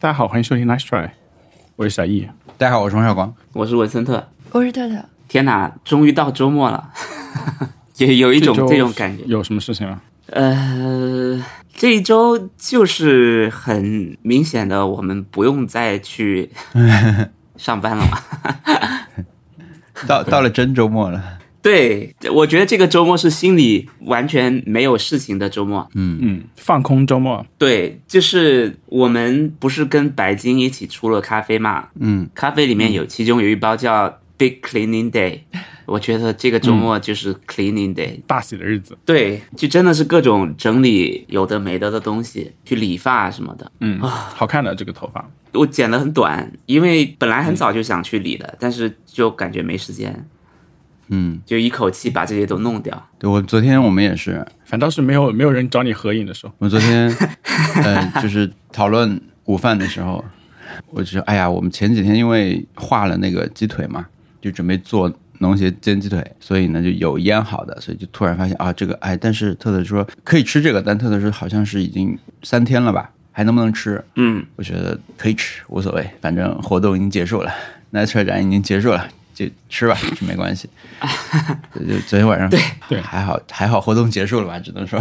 大家好，欢迎收听 Nice Try，我是小易。大家好，我是王小光。我是文森特。我是特特，天哪，终于到周末了，也有一种这种感觉。有什么事情吗？呃，这一周就是很明显的，我们不用再去 上班了嘛。到到了真周末了，对，我觉得这个周末是心里完全没有事情的周末。嗯嗯，放空周末。对，就是我们不是跟白金一起出了咖啡嘛？嗯，咖啡里面有，其中有一包叫 Big Cleaning Day，我觉得这个周末就是 Cleaning Day。大喜的日子，对，就真的是各种整理有的没的的东西，去理发什么的。嗯，好看的这个头发，我剪得很短，因为本来很早就想去理的，但是就感觉没时间，嗯，就一口气把这些都弄掉。对我昨天我们也是，反倒是没有没有人找你合影的时候，我们昨天呃就是讨论午饭的时候，我就说，哎呀，我们前几天因为画了那个鸡腿嘛，就准备做农协煎鸡腿，所以呢就有腌好的，所以就突然发现啊，这个哎，但是特特说可以吃这个，但特特说好像是已经三天了吧，还能不能吃？嗯，我觉得可以吃，无所谓，反正活动已经结束了，那车展已经结束了，就吃吧，这没关系。就就昨天晚上，对对还好还好，活动结束了吧，只能说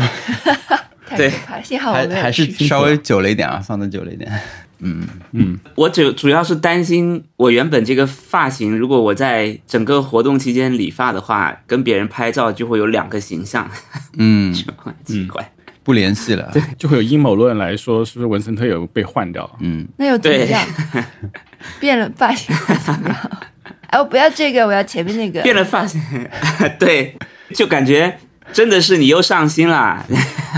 对太可怕！幸好我还还是稍微久了一点啊，放的久了一点。嗯嗯我主主要是担心，我原本这个发型，如果我在整个活动期间理发的话，跟别人拍照就会有两个形象，嗯，就很奇怪。不联系了。对就会有阴谋论来说，是不是文森特有被换掉？嗯，那又怎么对样？变了发型会怎么样？哎，我不要这个，我要前面那个。变了发型，对，就感觉真的是你又上心啦。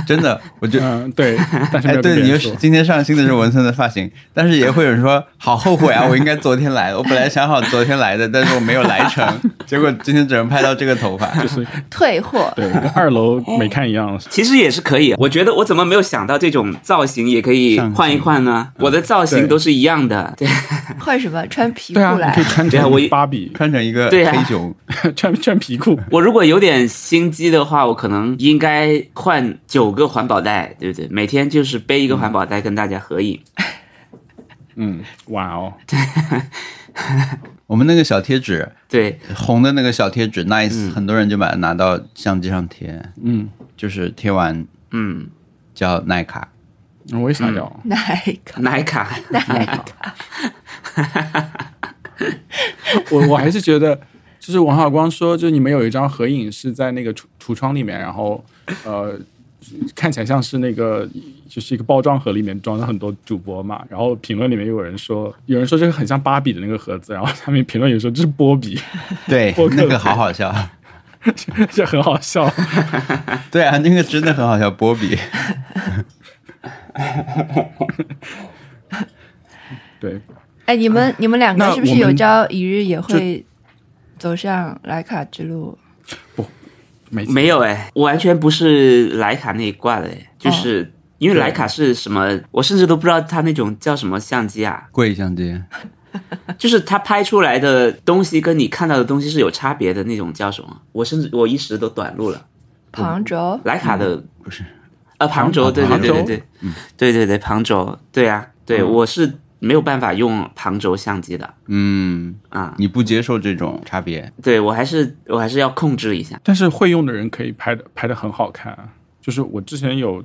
真的，我就。嗯，对，但是哎，对。你又是今天上新的是文森的发型，但是也会有人说好后悔啊！我应该昨天来的，我本来想好昨天来的，但是我没有来成，结果今天只能拍到这个头发。就是退货，对，跟二楼没看一样。其实也是可以，我觉得我怎么没有想到这种造型也可以换一换呢？我的造型都是一样的，对换什么？穿皮裤对啊，你来可以。穿成芭比，穿成一个黑熊，穿穿皮裤。我如果有点心机的话，我可能应该换九个环保袋，对不对？每天就是背一个环保袋跟大家合影。嗯，哇哦，我们那个小贴纸，对，红的那个小贴纸，nice，、很多人就把它拿到相机上贴，嗯，就是贴完嗯，叫耐卡。我也想要。哪一个？奶卡，哪一个？我我还是觉得，就是王小光说，就是你们有一张合影是在那个橱橱窗里面，然后呃，看起来像是那个就是一个包装盒里面装了很多主播嘛，然后评论里面有人说，有人说这个很像芭比的那个盒子，然后下面评论有说这是波比，对 播，客那个好好笑。这很好笑。对啊，那个真的很好笑，波比。对，哎，你们你们两个是不是有朝一日也会走上莱卡之路？没没有哎，我完全不是徕卡那一挂的哎，就是。因为徕卡是什么，我甚至都不知道它那种叫什么相机啊，贵相机，就是它拍出来的东西跟你看到的东西是有差别的那种叫什么？我甚至我一时都短路了。旁轴？徕卡的不是。呃旁轴，对对对对对，对对对旁轴，对啊，对我是没有办法用旁轴相机的嗯，啊，你不接受这种差别，对我还是我还是要控制一下。但是会用的人可以拍的拍的很好看啊。就是我之前有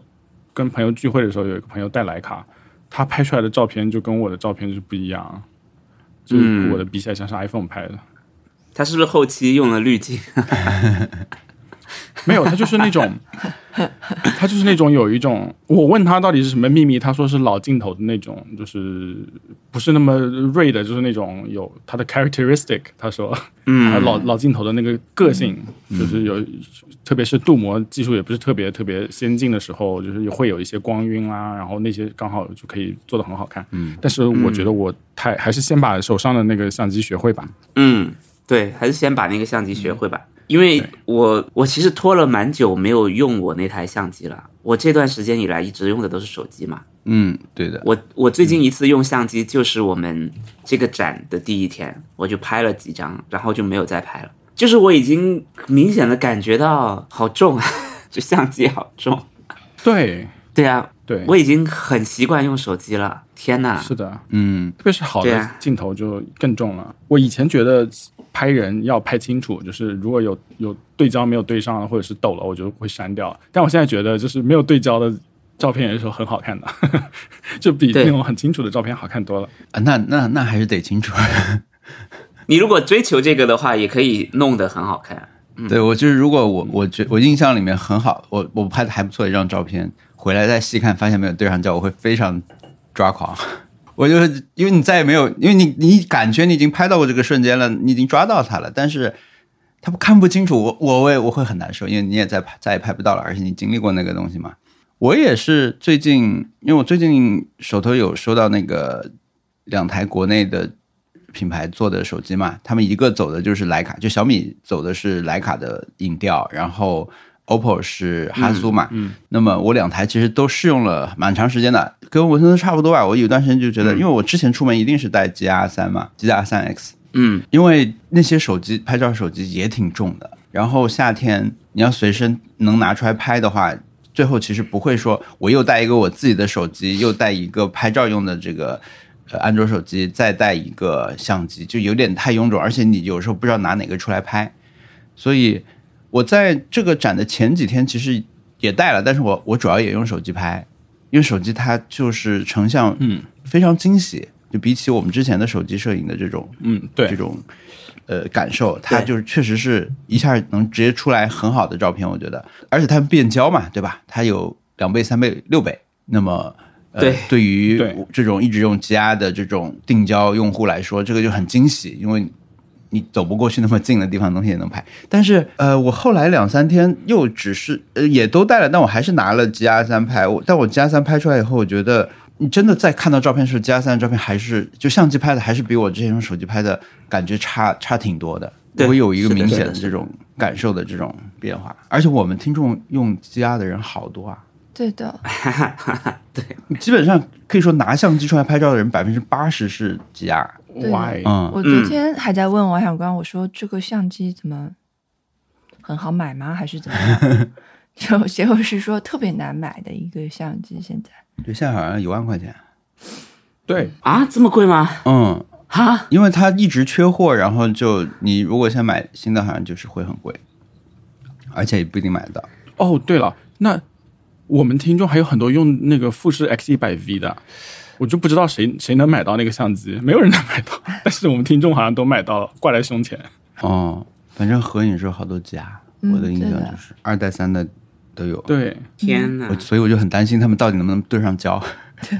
跟朋友聚会的时候，有一个朋友带徕卡，他拍出来的照片就跟我的照片是不一样，就我的比起来像是 iPhone 拍的。他是不是后期用了滤镜？没有，他就是那种，他就是那种有一种，我问他到底是什么秘密，他说是老镜头的那种，就是不是那么锐的，就是那种有他的 characteristic。他说，嗯，老老镜头的那个个性，就是有，特别是镀膜技术也不是特别特别先进的时候，就是会有一些光晕啊，然后那些刚好就可以做的很好看。嗯，但是我觉得我太还是先把手上的那个相机学会吧。嗯，对，还是先把那个相机学会吧。因为我我其实拖了蛮久没有用我那台相机了，我这段时间以来一直用的都是手机嘛。嗯，对的，我我最近一次用相机就是我们这个展的第一天，我就拍了几张，然后就没有再拍了。就是我已经明显的感觉到好重，啊，就相机好重。对，对啊，对，我已经很习惯用手机了。天哪！是的，嗯，特别是好的镜头就更重了。我以前觉得拍人要拍清楚，就是如果有有对焦没有对上或者是抖了，我就会删掉。但我现在觉得，就是没有对焦的照片有时候很好看的，就比那种很清楚的照片好看多了。啊那那那还是得清楚。你如果追求这个的话，也可以弄得很好看。对我就是，如果我我觉我印象里面很好，我我拍的还不错的一张照片，回来再细看，发现没有对上焦，我会非常抓狂。我就是因为你再也没有，因为你你感觉你已经拍到过这个瞬间了，你已经抓到它了，但是它不看不清楚，我我会我会很难受，因为你也再拍再也拍不到了，而且你经历过那个东西嘛。我也是最近，因为我最近手头有收到那个两台国内的品牌做的手机嘛，他们一个走的就是徕卡，就小米走的是徕卡的影调，然后 OPPO 是哈苏嘛，嗯，那么我两台其实都试用了蛮长时间的，跟文森特差不多吧。我有段时间就觉得，因为我之前出门一定是带 G R 三嘛，G R 三 X，嗯，因为那些手机拍照手机也挺重的，然后夏天你要随身能拿出来拍的话，最后其实不会说我又带一个我自己的手机，又带一个拍照用的这个呃安卓手机，再带一个相机，就有点太臃肿，而且你有时候不知道拿哪个出来拍，所以我在这个展的前几天其实也带了，但是我我主要也用手机拍，因为手机它就是成像嗯非常惊喜，就比起我们之前的手机摄影的这种嗯，对这，种呃感受，它就是确实是一下能直接出来很好的照片，我觉得，而且它变焦嘛，对吧？它有两倍、三倍、六倍，那么。呃对对于这种一直用 G R 的这种定焦用户来说，这个就很惊喜，因为你走不过去那么近的地方，东西也能拍。但是呃，我后来两三天又只是呃也都带了，但我还是拿了 G R 三拍。我但我 G R 三拍出来以后，我觉得你真的再看到照片时，G R 三的照片还是就相机拍的，还是比我之前用手机拍的感觉差差挺多的。对会有一个明显是的这种感受的这种变化，而且我们听众用 G R 的人好多啊，对的，对基本上可以说拿相机出来拍照的人，百分之八十是 G R。对 Why？嗯，我昨天还在问王小光，我说这个相机怎么很好买吗？还是怎么样？就结果是说特别难买的一个相机，现在对，现在好像一万块钱。对，啊，这么贵吗？嗯，哈，因为它一直缺货，然后就你如果想买新的，好像就是会很贵，而且也不一定买得到。哦，对了，那我们听众还有很多用那个富士 X 一百 V 的，我就不知道谁谁能买到那个相机，没有人能买到，但是我们听众好像都买到了，挂在胸前。哦，反正合影是有好多家，嗯我的印象就是二代三的都有。对，天哪我！所以我就很担心他们到底能不能对上焦。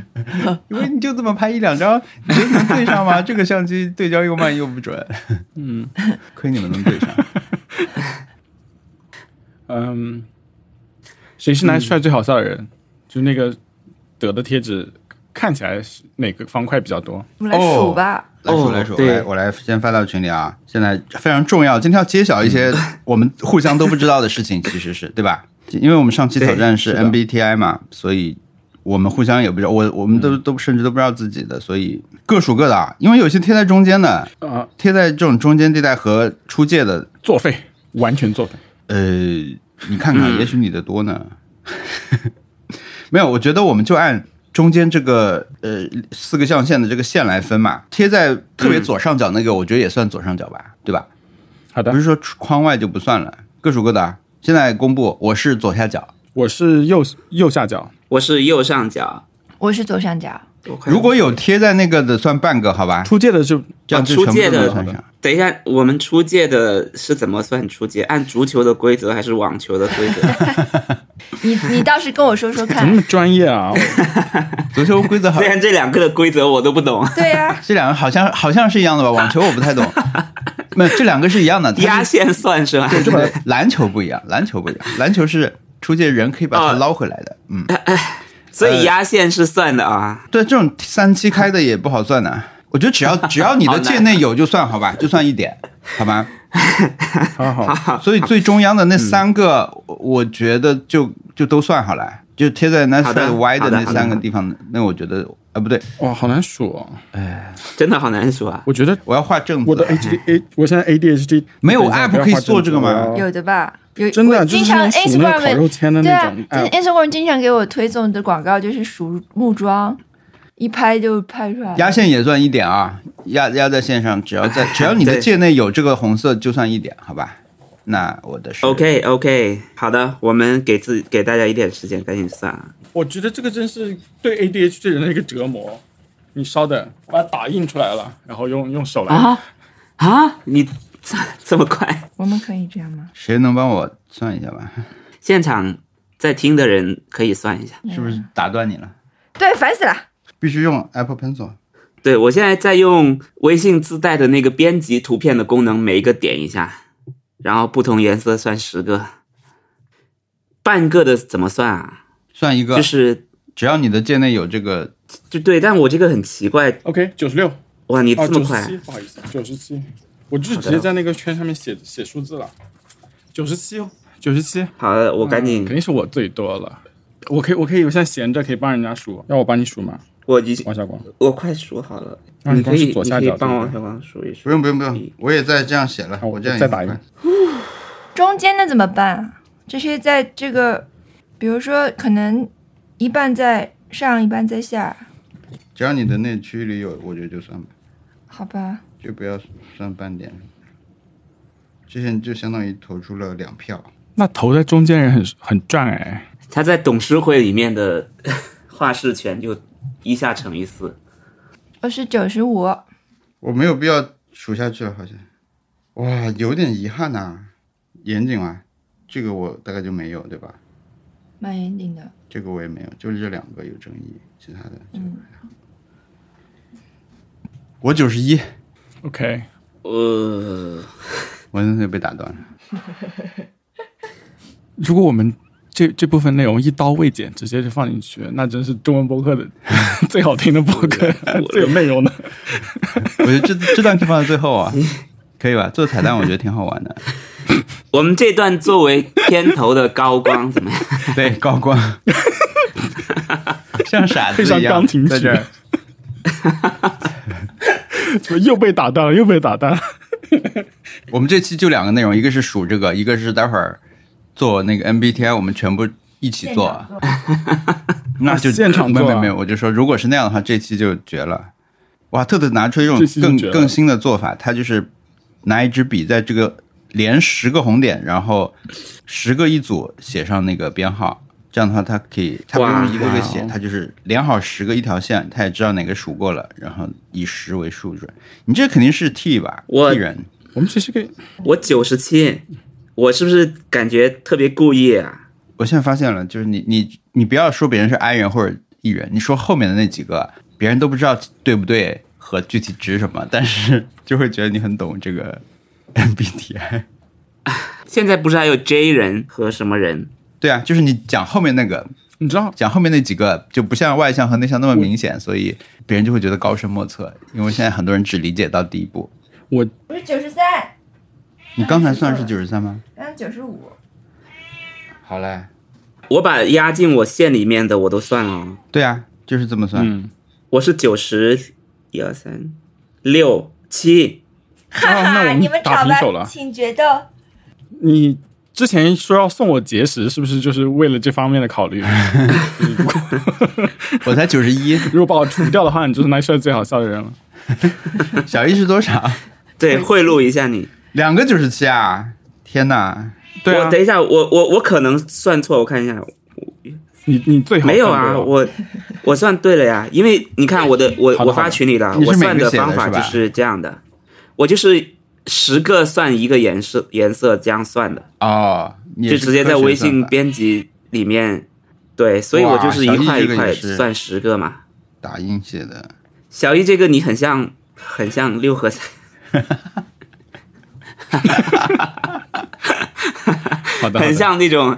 因为你就这么拍一两张，你觉得能对上吗？这个相机对焦又慢又不准。嗯，亏你们能对上。嗯，谁是男帅最好笑的人？就那个得的贴纸看起来是哪个方块比较多？我们来数吧。哦来数来数，对我来先发到群里啊。现在非常重要，今天要揭晓一些我们互相都不知道的事情，其实是对吧？因为我们上期挑战是 MBTI 嘛，所以我们互相也不知道，我我们都都甚至都不知道自己的，所以各数各的啊。因为有些贴在中间的，啊、贴在这种中间地带和出界的，作废，完全作废。呃，你看看，也许你的多呢。没有，我觉得我们就按中间这个呃四个象限的这个线来分嘛。贴在特别左上角那个，我觉得也算左上角吧，对吧？好的不，是说框外就不算了，各数各的啊。现在公布，我是左下角。我是右右下角，我是右上角。我是左上角，如果有贴在那个的，算半个，好吧？出界的就这样出界的。等一下，我们出界的是怎么算出界？按足球的规则还是网球的规则？你你倒是跟我说说看怎么那。么专业啊？足球规则好虽，然这两个的规则我都不懂，对呀、这两个好像好像是一样的吧？网球我不太懂，没有，这两个是一样的。压线算是吧？对，这个篮球不一样，篮球不一样，篮球是出界人可以把它哦捞回来的。嗯，所以压线是算的啊。对，这种三七开的也不好算的。我觉得只要 只要你的界内有就算好吧，就算一点，好吧？好好好，所以最中央的那三个，我觉得就就都算好了。就贴在的 side y 好的那三个地方，那我觉得啊不对，哇，好难数哦。真的好难数啊。我觉得我要画正我的。ADHD，我现在 ADHD 没有 app 可以做这个吗有的吧？有真的就是我经常那种数那个烤 Instagram 肉签的对啊那种就是 app。Instagram 经常给我推送的广告就是数木桩，一拍就拍出来。压线也算一点啊，压压在线上，只要在只要你的界内有这个红色，就算一点，好吧？那我的是 OK OK，好的，我们给自给大家一点时间，赶紧算啊。我觉得这个真是对 ADHD 人的一个折磨。你稍等，我把它打印出来了，然后用用手来。啊啊！你这这么快？我们可以这样吗？谁能帮我算一下吧？现场在听的人可以算一下。是不是打断你了？对，烦死了。必须用 Apple Pencil。对我现在在用微信自带的那个编辑图片的功能，每一个点一下，然后不同颜色算十个。半个的怎么算啊？算一个，就是只要你的界内有这个，就对，但我这个很奇怪，OK，九十六哇，你哦，这么快？九十七，不好意思，九十七，我就是直接在那个圈上面写写数字了，九十七哦，九十七，好的，我赶紧肯，定是我最多了。我可以，我可以，我现在闲着可以帮人家数，要我帮你数吗？我已经王小光，我快数好了，啊你可以左下角可以帮王小光数一数不。用不用不用，我也在这样写了，好我这样再打一个也很快。中间的怎么办？这些在这个，比如说可能一半在上，一半在下，只要你的那区域里有，我觉得就算吧，好吧？就不要算半点。之前就相当于投出了两票，那投在中间人很很赚哎。他在董事会里面的 话事权就一下乘以四。我是九十五，我没有必要数下去了，好像。哇，有点遗憾呐、严谨啊，这个我大概就没有，对吧？蛮严谨的。这个我也没有，就是这两个有争议，其他的就嗯我九十一，OK，呃，我真的被打断了。如果我们这这部分内容一刀未剪，直接就放进去，那真是中文播客的 最好听的播客，最有内容的。我觉得这这段可以放在最后啊，可以吧？做彩蛋我觉得挺好玩的。我们这段作为片头的高光怎么样？对，高光，像傻子配上一样钢琴曲在这儿。怎么又被打断了？又被打断了。我们这期就两个内容，一个是数这个，一个是待会儿做那个 MBTI，我们全部一起做。那就现场做啊没有没有我就说如果是那样的话，这期就绝了。哇，特特拿出一种更更新的做法，他就是拿一支笔在这个连十个红点，然后十个一组写上那个编号。这样的话，他可以，他不用一个个写哇，他就是连好十个一条线，他也知道哪个数过了，然后以十为数准。你这肯定是 T 吧我？T 人，我们其实可以，我九十七，我是不是感觉特别故意啊？我现在发现了，就是你你你不要说别人是 I 人或者 E 人，你说后面的那几个，别人都不知道对不对和具体指什么，但是就会觉得你很懂这个 MBTI。现在不是还有 J 人和什么人？对啊，就是你讲后面那个，你知道，讲后面那几个就不像外向和内向那么明显，所以别人就会觉得高深莫测。因为现在很多人只理解到第一步。我不是九十三，你刚才算是九十三吗？刚刚九十五。好嘞，我把压进我线里面的我都算了哦，对啊，就是这么算。嗯，我是九十一二三六七，哈哈，我们你们吵吧打平手了，请决斗。你之前说要送我结石，是不是就是为了这方面的考虑？我才九十一，如果把我除掉的话，你就是那事最好笑的人了。小一是多少？对，贿赂一下你。两个九十七啊！天哪！对啊我，等一下，我我我可能算错，我看一下，你你最好没有啊，我我算对了呀，因为你看我的我我发群里了，我算的方法就是这样的，我就是十个算一个颜色颜色这样算的，哦，就直接在微信编辑里面，对，所以我就是一块一块算十个嘛。打印写的。小易这个你很像很像六合彩，好的，好的。很像那种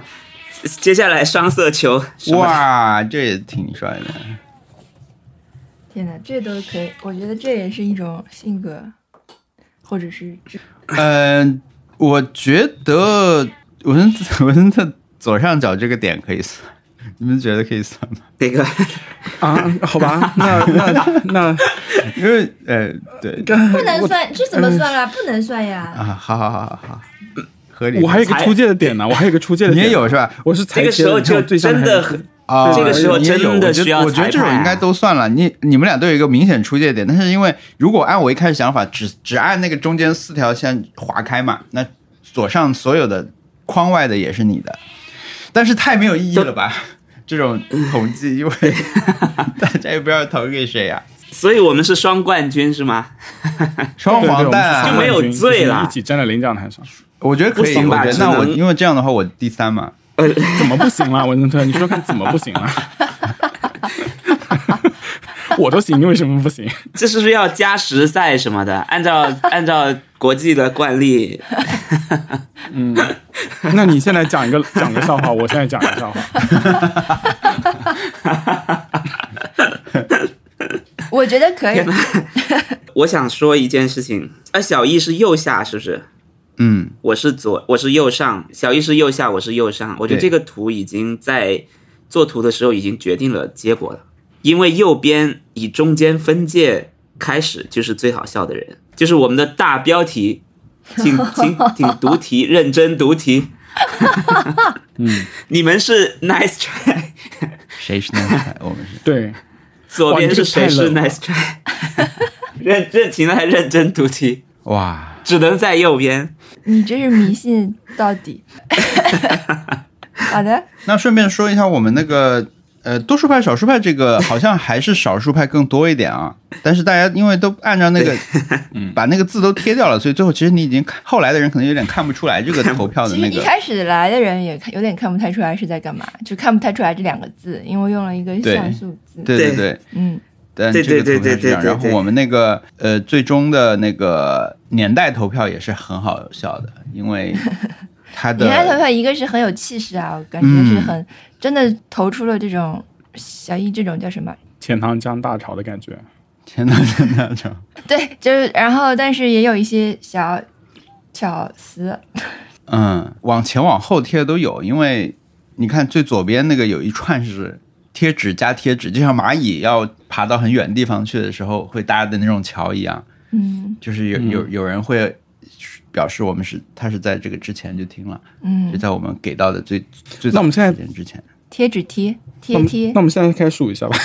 接下来双色球哇，这也挺帅的。天哪，这都可以，我觉得这也是一种性格，或者是这嗯、我觉得文文的左上角这个点可以算，你们觉得可以算吗？那个啊，好吧，那那那因为呃，对不能算，这怎么算啊？不能算呀。啊，好好好好好，合理。我还有一个出界的点呢，我还有一个出界的点，你也有是吧？我是裁这个时候就真的很啊，这个时候你也有真的我觉得需要我觉得这种应该都算了。你你们俩都有一个明显出界点，但是因为如果按我一开始想法，只只按那个中间四条线划开嘛，那左上所有的框外的也是你的，但是太没有意义了吧？这种 统计，因 为大家也不知道投给谁呀、所以我们是双冠军是吗？双黄蛋啊！就没有罪了一起站在领奖台上，我觉得可以，不行吧我觉得那我因为这样的话，我第三嘛。呃怎么不行了？文森特，你说说看怎么不行了？我都行，你为什么不行？这是不是要加时赛什么的？按照 按照国际的惯例，嗯那你现在讲一个讲个笑话，我现在讲个笑话。我觉得可以。我想说一件事情。啊，小易是右下是不是？嗯，我是左，我是右上，小易是右下，我是右上。我觉得这个图已经在做图的时候已经决定了结果了，因为右边以中间分界开始就是最好笑的人，就是我们的大标题，请请请读题，认真读题。嗯，你们是 nice try，谁是 nice try？？我们是对，左边是谁是 nice try，认认请还认真读题，哇，只能在右边。你这是迷信到底。好的，那顺便说一下，我们那个呃多数派少数派这个好像还是少数派更多一点啊。但是大家因为都按照那个，把那个字都贴掉了，所以最后其实你已经看后来的人可能有点看不出来这个投票的其实一那个。开始来的人也看有点看不太出来是在干嘛，就看不太出来这两个字，因为用了一个像素字。对对对对，嗯，对但这个对投票是这样。对对对对然后我们那个呃最终的那个年代投票也是很好笑的，因为它你看投的票一个是很有气势啊，我感觉是很、真的投出了这种小易这种叫什么？钱塘江大潮的感觉。钱塘江大潮。对，就是然后但是也有一些小巧思，嗯，往前往后贴的都有，因为你看最左边那个有一串是贴纸加贴纸，就像蚂蚁要爬到很远地方去的时候会搭的那种桥一样，嗯。就是有有有人会表示我们是他是在这个之前就听了，嗯就嗯，在我们给到的最最早那我们现在时间之前。贴纸贴贴贴那，我们现在开始数一下吧，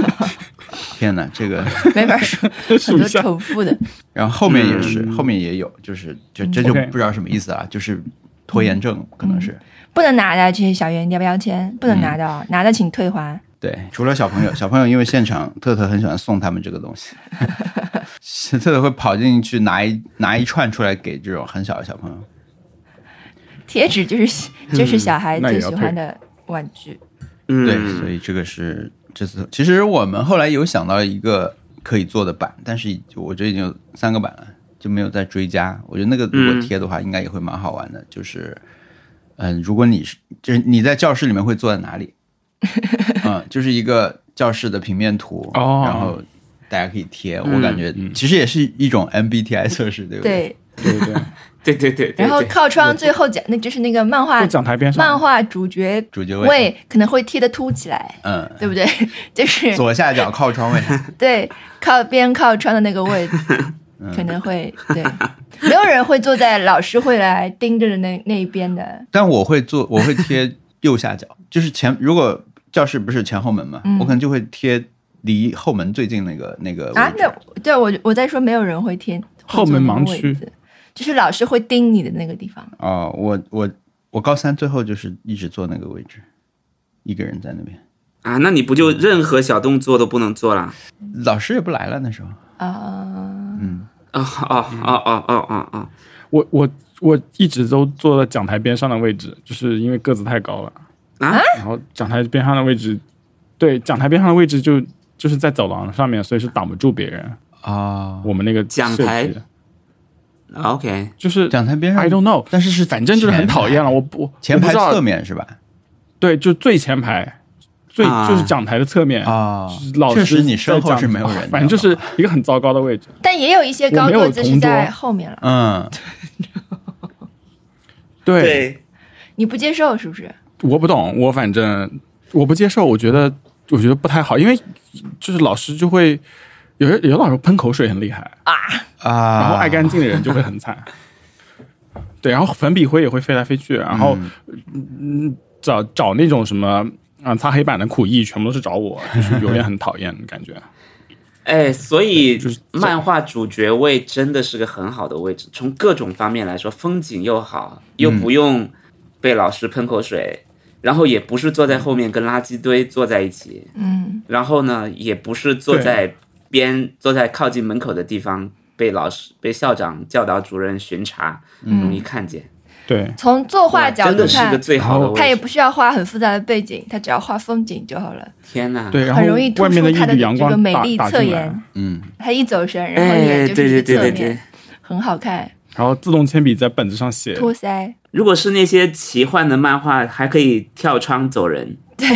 天哪，这个，没法数，很多。重复的。然后后面也是，后面也有，就是就这就不知道什么意思啊，就是拖延症可能是。不能拿的这些小圆标标签不能嗯拿的哦，拿的请退还。对，除了小朋友，小朋友因为现场特特很喜欢送他们这个东西，特特会跑进去拿一拿一串出来给这种很小的小朋友。贴纸就是就是小孩最喜欢的玩具。嗯，对，所以这个是这次。其实我们后来有想到一个可以做的版，但是我觉得已经有三个版了，就没有再追加。我觉得那个如果贴的话，应该也会蛮好玩的。就是，嗯、如果你是就是你在教室里面会坐在哪里？嗯，就是一个教室的平面图，哦然后大家可以贴。嗯。我感觉其实也是一种 MBTI 测试，对不对？对，对对对，对 对对。对，然后靠窗最后讲，那就是那个漫画讲台边上，漫画主角主角位，位可能会贴的凸起来，嗯，对不对？就是左下角靠窗位，对靠边靠窗的那个位置，嗯。可能会对，没有人会坐在老师会来盯着的那那一边的。但我会坐，我会贴右下角，就是前如果教室不是前后门嘛，嗯。我可能就会贴离后门最近那个那个啊，位置。那对我我在说没有人会贴后门盲区，就是老师会盯你的那个地方。哦，我我我高三最后就是一直坐那个位置，一个人在那边，啊，那你不就任何小动作都不能做了？老师也不来了那时候，啊、嗯，啊啊啊啊啊啊啊，我我我一直都坐在讲台边上的位置，就是因为个子太高了。啊？然后讲台边上的位置，对，讲台边上的位置就就是在走廊上面，所以是挡不住别人。啊，我们那个讲台 OK，就是讲台边上 I don't know，但是是反正就是很讨厌了。我不前排侧面是吧？对，就最前排，最、啊就是讲台的侧面。啊老师你身后是没有人的，反正就是一个很糟糕的位置。但也有一些高个子是在后面了，嗯，对，你不接受是不是？我不懂，我反正我不接受，我觉得我觉得不太好，因为就是老师就会有些有的老师喷口水很厉害，啊啊，然后爱干净的人就会很惨。对，然后粉笔灰也会飞来飞去，然后嗯找找那种什么啊擦黑板的苦役，全部都是找我，就是有点很讨厌的感觉。哎，所以就是漫画主角位真的是个很好的位置，从各种方面来说，风景又好，又不用被老师喷口水，然后也不是坐在后面跟垃圾堆坐在一起，嗯，然后呢，也不是坐在边坐在靠近门口的地方被老师、被校长、教导主任巡查，容易看见。对，从作画角度真的是个看，最好的。他也不需要画很复杂的背景，他只要画风景就好了，天哪！对，然后很容易突外面的出他的一缕阳光这个美打丽侧打进来颜，。嗯，他一走神，然后哎，脸就是侧对对对面，。很好看，然后自动铅笔在本子上写，托腮。如果是那些奇幻的漫画，还可以跳窗走人，对，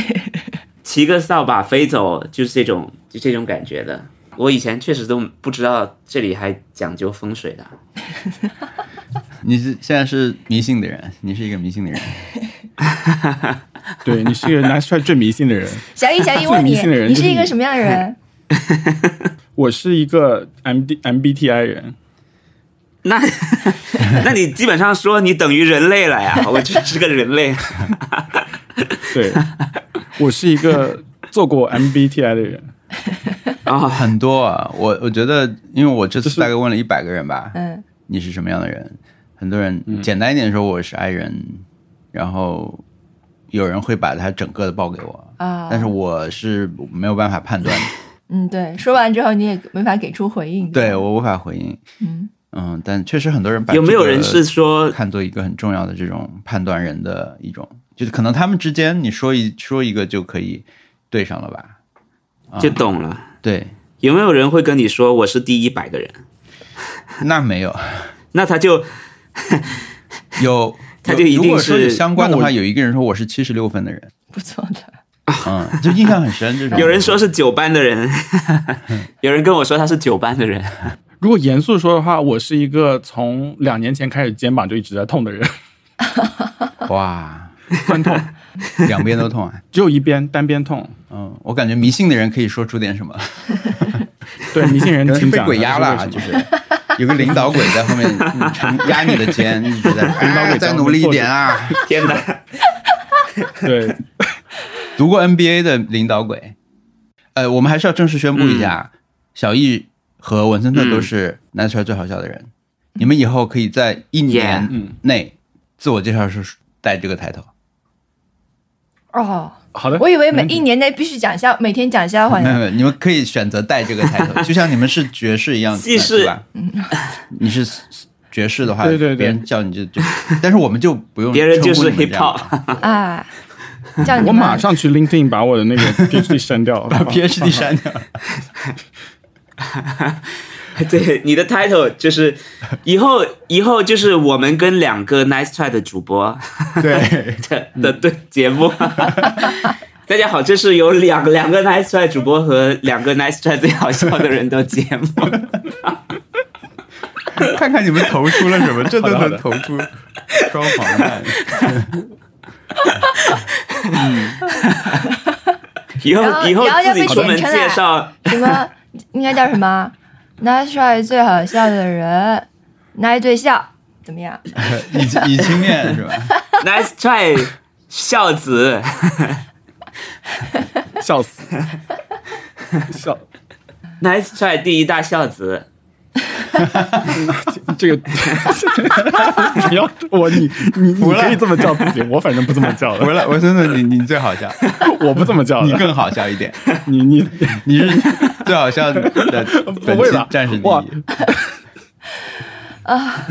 骑个扫把飞走，就是这种就这种感觉的。我以前确实都不知道这里还讲究风水的。你是现在是迷信的人，你是一个迷信的人。对你是一个拿出来最迷信的人。小易，小易问你最迷信的，人你是一个什么样的人？我是一个 M D MBTI 人，那 那你基本上说你等于人类了呀？我就 是个人类。对我是一个做过 MBTI 的人。啊、很多啊，我我觉得，因为我这次大概问了一百个人吧，嗯，你是什么样的人？很多人简单一点说，我是 I 人，然后有人会把他整个的报给我，啊，但是我是没有办法判断的，嗯，对，说完之后你也没法给出回应。对我无法回应。嗯嗯，但确实很多人把有没有人是说看作一个很重要的这种判断人的一种，就是可能他们之间你说一说一个就可以对上了吧？就懂了？对，有没有人会跟你说我是第一百个人？那没有，那他就有 他就一定如果说有是相关的话，有一个人说我是七十六分的人，不错的。嗯，就印象很深。这种 有人说是九班的人，有人跟我说他是九班的人。如果严肃说的话，我是一个从两年前开始肩膀就一直在痛的人，哇，酸痛，两边都痛啊。只有一边单边痛。嗯，我感觉迷信的人可以说出点什么，对，迷信人 被鬼压了就是是。有个领导鬼在后面压你的肩，一直在领导鬼再努力一点啊。天哪！对，读过 NBA 的领导鬼，呃，我们还是要正式宣布一下，小易和文森特都是 Nice Try 最好笑的人。你们以后可以在一年嗯内自我介绍时带这个抬头。哦，好的，我以为每一年内必须讲笑，每天讲笑话。没有没有，你们可以选择带这个抬头，就像你们是爵士一样，既是是吧？你是爵士的话，对对对别人叫你就就，但是我们就不用别人就是称呼你 hip hop 啊，我马上去 LinkedIn 把我的那个 PhD 删掉，把 PhD 删掉。对，你的 title 就是以后以后就是我们跟两个 Nice Try 的主播对，的的对节目。大家好，这是有两两个 Nice Try 主播和两个 Nice Try 最好笑的人的节目。看看你们投出了什么，这都能投出双黄蛋。以后以后自己出门介绍，什么应该叫什么？Nice try 最好笑的人，Nice 对笑，怎么样？以以青面是吧？Nice Try 孝子，笑死，笑，Nice Try 第一大孝子。这个 你要我你你你可以这么叫自己，我反正不这么叫的，我来，我真的你你最好笑，我不这么叫的，你更好笑一点，你你你是最好笑的本期会吧战士第一啊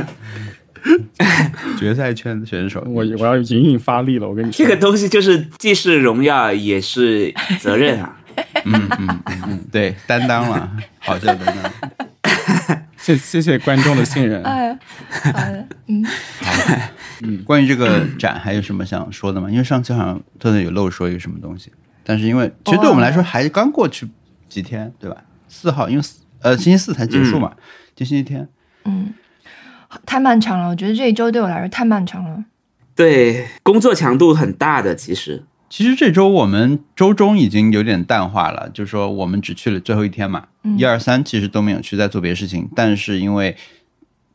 决赛圈的选手，我我要隐隐发力了，我跟你说，这个东西就是既是荣耀也是责任啊！嗯嗯嗯，对，担当了，好笑担当。谢谢谢观众的信任。哎，好的，嗯，嗯关于这个展还有什么想说的吗？因为上次好像特特有漏说一个什么东西，但是因为其实对我们来说还刚过去几天，对吧？四号，因为四呃星期四才结束嘛，就星期天。嗯太漫长了，我觉得这一周对我来说太漫长了。对，工作强度很大的，其实其实这周我们周中已经有点淡化了，就是说我们只去了最后一天嘛，一二三其实都没有去，在做别的事情。但是因为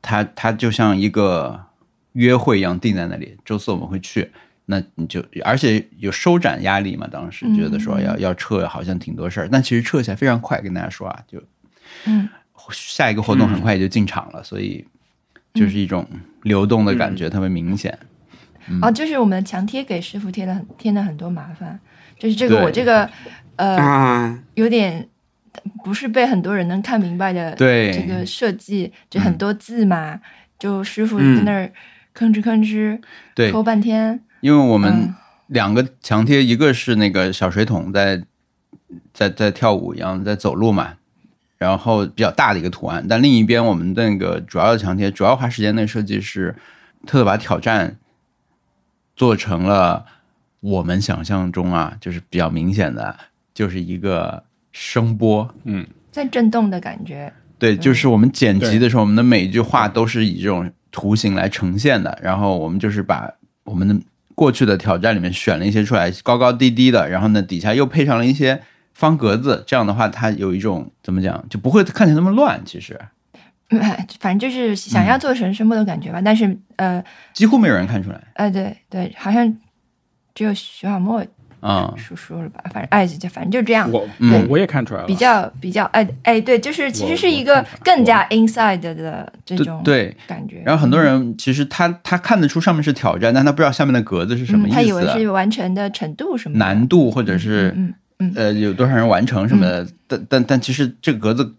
它它就像一个约会一样定在那里，周四我们会去，那你就而且有收展压力嘛，当时觉得说要、要撤，好像挺多事儿，但其实撤起来非常快，跟大家说啊，就嗯下一个活动很快也就进场了，所以就是一种流动的感觉特别明显。哦，就是我们的墙贴给师傅贴了很添了很多麻烦，就是这个我这个呃啊，有点不是被很多人能看明白的对。这个设计，就很多字嘛，就师傅嗯。在那儿吭哧吭哧对，抠半天，因为我们嗯。两个墙贴，一个是那个小水桶在在在跳舞一样在走路嘛，然后比较大的一个图案，但另一边我们那个主要的墙贴，主要花时间的设计是特把挑战做成了我们想象中啊，就是比较明显的，就是一个声波，嗯在震动的感觉，对，就是我们剪辑的时候，我们的每一句话都是以这种图形来呈现的。然后我们就是把我们的过去的挑战里面选了一些出来，高高低低的，然后呢底下又配上了一些方格子，这样的话它有一种怎么讲，就不会看起来那么乱。其实嗯 反正就是想要做成声波的感觉吧。但是呃几乎没有人看出来呃对对，好像只有徐小沫啊、叔叔了吧？反正哎就反正就这样。我嗯我我也看出来了，比较比较哎哎对，就是其实是一个更加 inside 的这种对。感觉。然后很多人其实他他看得出上面是挑战，但他不知道下面的格子是什么嗯，意思、他以为是完成的程度什么难度或者是嗯嗯呃有多少人完成什么的，但但但其实这个格子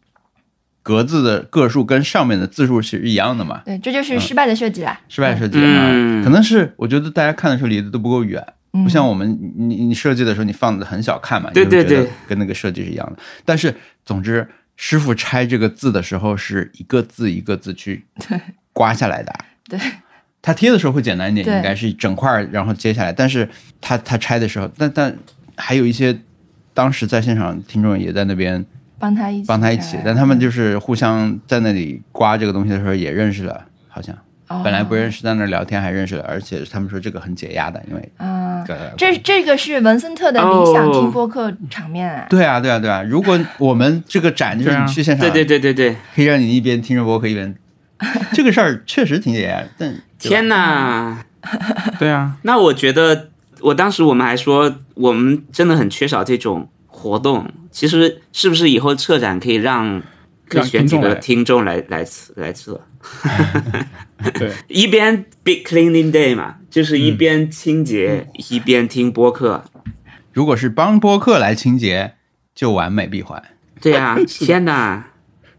格子的个数跟上面的字数是一样的嘛，对，这就是失败的设计啦。失败设计啊，嗯。可能是我觉得大家看的时候离得都不够远，嗯。不像我们你你设计的时候你放的很小看嘛，对你会觉得对。对跟那个设计是一样的。但是总之，师傅拆这个字的时候是一个字一个字去 刮下来的，对，他贴的时候会简单一点，应该是一整块儿然后接下来，但是他他拆的时候，但但还有一些当时在现场听众也在那边帮他一起帮他一起，但他们就是互相在那里刮这个东西的时候也认识了，好像。哦本来不认识，在那儿聊天还认识了，而且他们说这个很解压的，因为啊。呃这这个是文森特的理想哦听播客场面啊，对啊对啊对啊！如果我们这个展就是你去现场，对对对对对，可以让你一边听着播客一边，这个事儿确实挺解压的。但天哪！对啊，那我觉得，我当时我们还说，我们真的很缺少这种活动。其实是不是以后策展可以让可以让选几个听众来来来来测，对，一边 Big Cleaning Day 嘛，就是一边清洁、一边听播客。如果是帮播客来清洁，就完美闭环。对啊，天哪！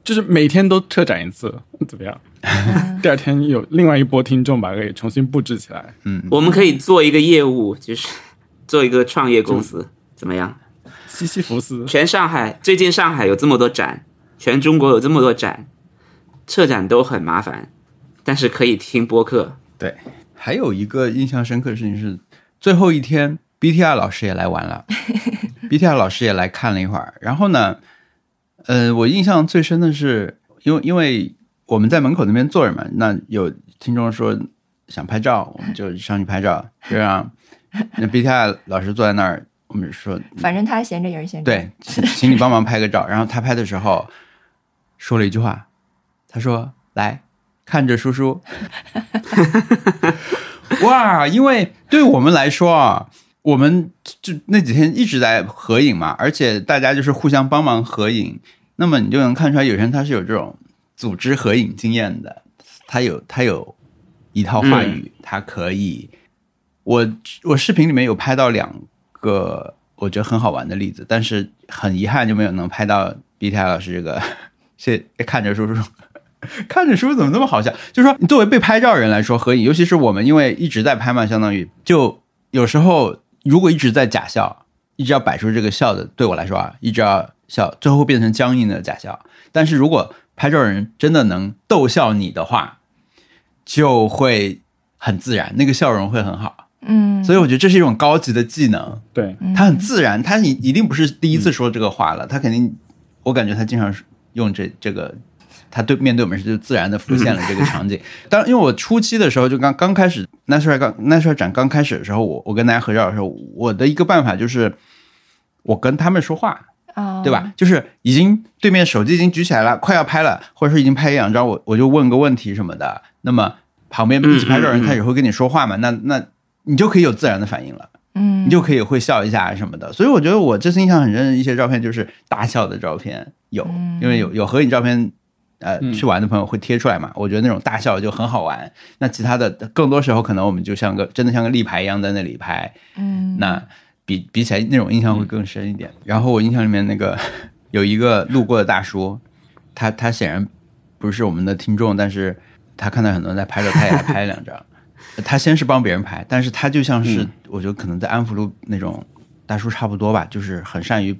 就是每天都策展一次，怎么样？第二天有另外一波听众把它给重新布置起来，嗯我们可以做一个业务，就是做一个创业公司，怎么样？西西弗斯。全上海最近上海有这么多展，全中国有这么多展，策展都很麻烦，但是可以听播客。对，还有一个印象深刻的事情是，最后一天 BTR 老师也来玩了，BTR 老师也来看了一会儿。然后呢，呃，我印象最深的是，因为因为我们在门口那边坐着嘛，那有听众说想拍照，我们就上去拍照，就让 那 BTR 老师坐在那儿，我们说反正他闲着也是闲着。对，请请你帮忙拍个照。然后他拍的时候说了一句话，他说：“来看着叔叔。”哇，因为对我们来说啊，我们就那几天一直在合影嘛，而且大家就是互相帮忙合影，那么你就能看出来，有些人他是有这种组织合影经验的，他有他有一套话语，他可以。我我视频里面有拍到两个我觉得很好玩的例子，但是很遗憾就没有能拍到 BTI 老师这个，谢看着叔叔。看着叔叔怎么那么好笑？就是说，你作为被拍照人来说，合影，尤其是我们，因为一直在拍嘛，相当于就有时候如果一直在假笑，一直要摆出这个笑的，对我来说啊，一直要笑，最后变成僵硬的假笑。但是如果拍照人真的能逗笑你的话，就会很自然，那个笑容会很好。嗯，所以我觉得这是一种高级的技能，对，他很自然，他一一定不是第一次说这个话了，他肯定，我感觉他经常用这这个他对面对我们时就自然的浮现了这个场景。当然，因为我初期的时候就刚刚开始 n a s r 刚 n a s r 展刚开始的时候，我我跟大家合照的时候，我的一个办法就是我跟他们说话，啊，对吧？？就是已经对面手机已经举起来了，快要拍了，或者说已经拍一两张，我我就问个问题什么的。那么旁边一起拍照人他也会跟你说话嘛，那那你就可以有自然的反应了。嗯，你就可以会笑一下什么的。所以我觉得我这次印象很深的一些照片就是大笑的照片有，因为有有合影照片。呃，嗯去玩的朋友会贴出来嘛？我觉得那种大笑就很好玩。那其他的更多时候，可能我们就像个真的像个立牌一样在那里拍，嗯，那比比起来那种印象会更深一点。然后我印象里面那个 有一个路过的大叔，他他显然不是我们的听众，但是他看到很多人在拍照，他也来拍了两张。他先是帮别人拍，但是他就像是、我觉得可能在安福路那种大叔差不多吧，就是很善于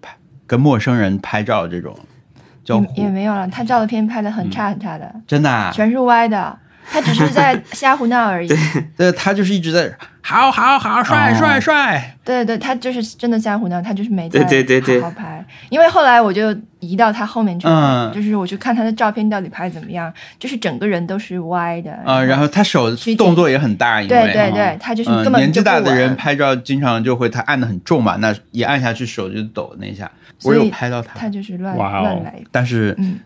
拍跟陌生人拍照这种交也，也没有了，他照的片拍的很差很差的，真的、啊。全是歪的，他只是在瞎胡闹而已。对，他就是一直在好好好帅哦帅帅，对对，他就是真的瞎胡闹，他就是没在对对对对好好拍。因为后来我就移到他后面去了，嗯就是我去看他的照片到底拍得怎么样，就是整个人都是歪的啊、然后他手动作也很大，因为对对对，他就是嗯，根本年纪大的人拍照经常就会他按的很重嘛，那一按下去手就抖那一下。我所以有拍到他，他就是乱哦乱来。但是嗯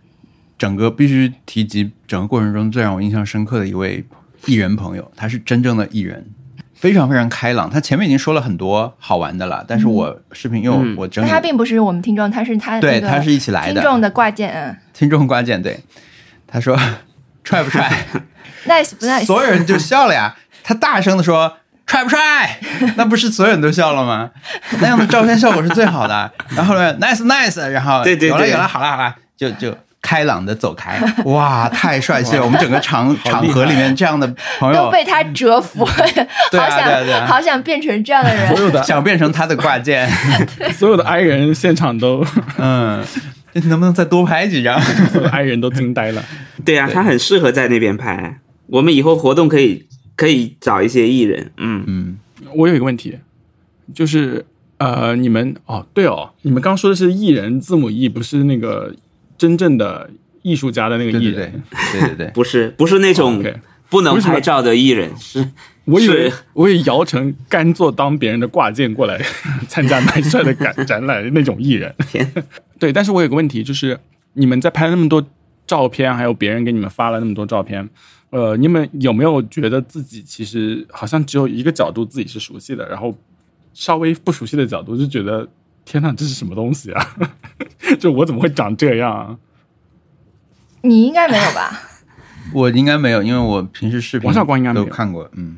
整个必须提及整个过程中最让我印象深刻的一位艺人朋友，他是真正的艺人，非常非常开朗。他前面已经说了很多好玩的了，但是我视频因为我嗯我整他并不是我们听众，他是他对他是一起来的听众的挂件，嗯听众挂件对，他说 帅不帅？nice 不 nice？所有人就笑了呀。他大声的说：“帅不帅？”那不是所有人都笑了吗？那样的照片效果是最好的。然后呢，nice nice，然后对对对有了有了，好了好了，就就开朗的走开。哇，太帅气了！我们整个场场合里面这样的朋友，都被他折服，对啊好对啊对啊想好想变成这样的人所。有的想变成他的挂件。所有的 i 人现场都，嗯，能不能再多拍几张？所有的 i 人都惊呆了。对啊，他很适合在那边拍。我们以后活动可以可以找一些艺人，嗯，嗯，我有一个问题，就是呃，你们哦，对哦，你们刚说的是艺人字母 E，不是那个真正的艺术家的那个艺对对对人。对对对。不是不是那种不能拍照的艺人，是我以为我以为姚晨甘做当别人的挂件过来参加麦帅的展展览那种艺人。对，但是我有个问题，就是你们在拍那么多照片，还有别人给你们发了那么多照片，呃，你们有没有觉得自己其实好像只有一个角度自己是熟悉的，然后稍微不熟悉的角度就觉得天呐，这是什么东西啊？就我怎么会长这样啊？你应该没有吧？我应该没有，因为我平时视频王小光应该都看过，嗯，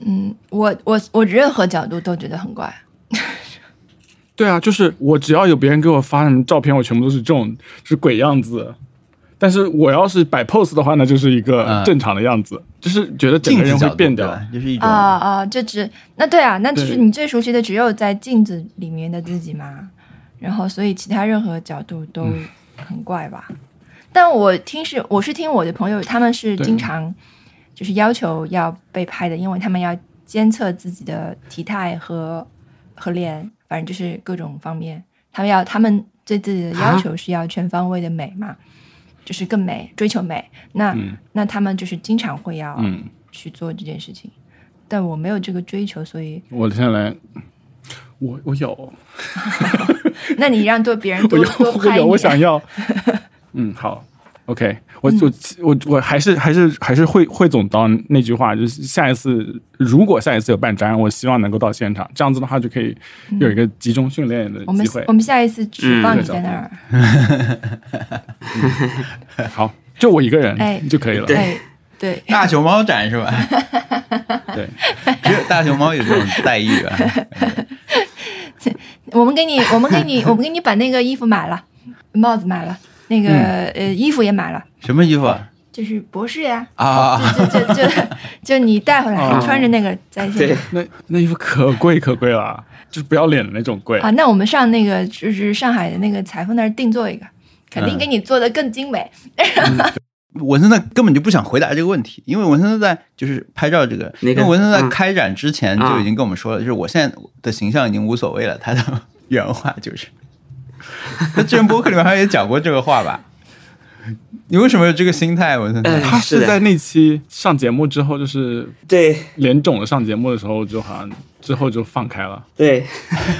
嗯，我我我任何角度都觉得很怪。对啊，就是我只要有别人给我发什么照片，我全部都是这种是鬼样子。但是我要是摆 pose 的话，那就是一个嗯正常的样子，就是觉得整个人镜子会变掉。对吧？就是一种啊啊，就只那对啊，那就是你最熟悉的只有在镜子里面的自己嘛，然后所以其他任何角度都嗯。很怪吧。但我听是我是听我的朋友，他们是经常就是要求要被拍的，因为他们要监测自己的体态和和脸，反正就是各种方面，他们要他们对自己的要求是要全方位的美嘛，就是更美，追求美。那、嗯那他们就是经常会要嗯，去做这件事情，但我没有这个追求，所以我现在来，我我有，那你让多别人我多拍，我有，多拍，我想要。嗯，好，OK，我嗯我我我还是还是还是会汇总到那句话，就是下一次如果下一次有办展，我希望能够到现场，这样子的话就可以有一个集中训练的机会我。们下一次只放你嗯在那儿，好，就我一个人哎就可以了。对哎，对，大熊猫展是吧？对，只有大熊猫有这种待遇啊。我们给你，我们给你，我们给你把那个衣服买了，帽子买了，那个、嗯呃衣服也买了，什么衣服啊？就是博士呀，啊，就就就 就你带回来，穿着那个在线对。那那衣服可贵可贵了，就是不要脸的那种贵。啊，那我们上那个就是上海的那个裁缝那儿定做一个，肯定嗯给你做的更精美。文森特根本就不想回答这个问题，因为文森特在就是拍照这个，那个因为文森特在嗯开展之前啊就已经跟我们说了，就是我现在的形象已经无所谓了。他的 原话就是，他之前播客里面好像也讲过这个话吧？你为什么有这个心态？我他是在那期上节目之后，就是对脸肿了上节目的时候，就好像之后就放开了。对，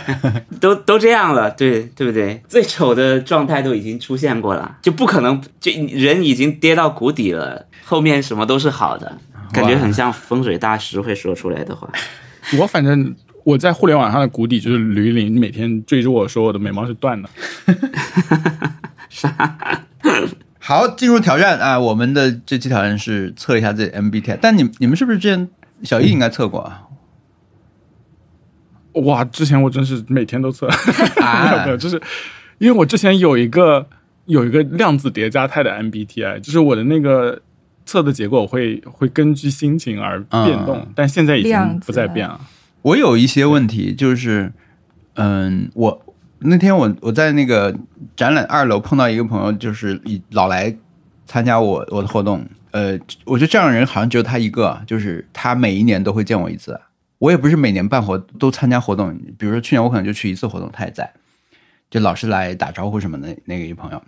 都都这样了，对对不对？最丑的状态都已经出现过了，就不可能，就人已经跌到谷底了，后面什么都是好的，感觉很像风水大师会说出来的话。我反正我在互联网上的谷底就是吕林每天追着我说我的眉毛是断的。好，进入挑战啊！我们的这期挑战是测一下自己 MBTI，但你你们是不是之前小易应该测过啊？哇，之前我真是每天都测，没有啊没有，就是因为我之前有一个有一个量子叠加态的 MBTI，就是我的那个测的结果会会根据心情而变动，嗯但现在已经不再变了。我有一些问题，就是，嗯，我那天我我在那个展览二楼碰到一个朋友，就是以老来参加我我的活动，呃，我觉得这样的人好像只有他一个，就是他每一年都会见我一次。我也不是每年办活都参加活动，比如说去年我可能就去一次活动，他也在，就老是来打招呼什么的。那个一朋友，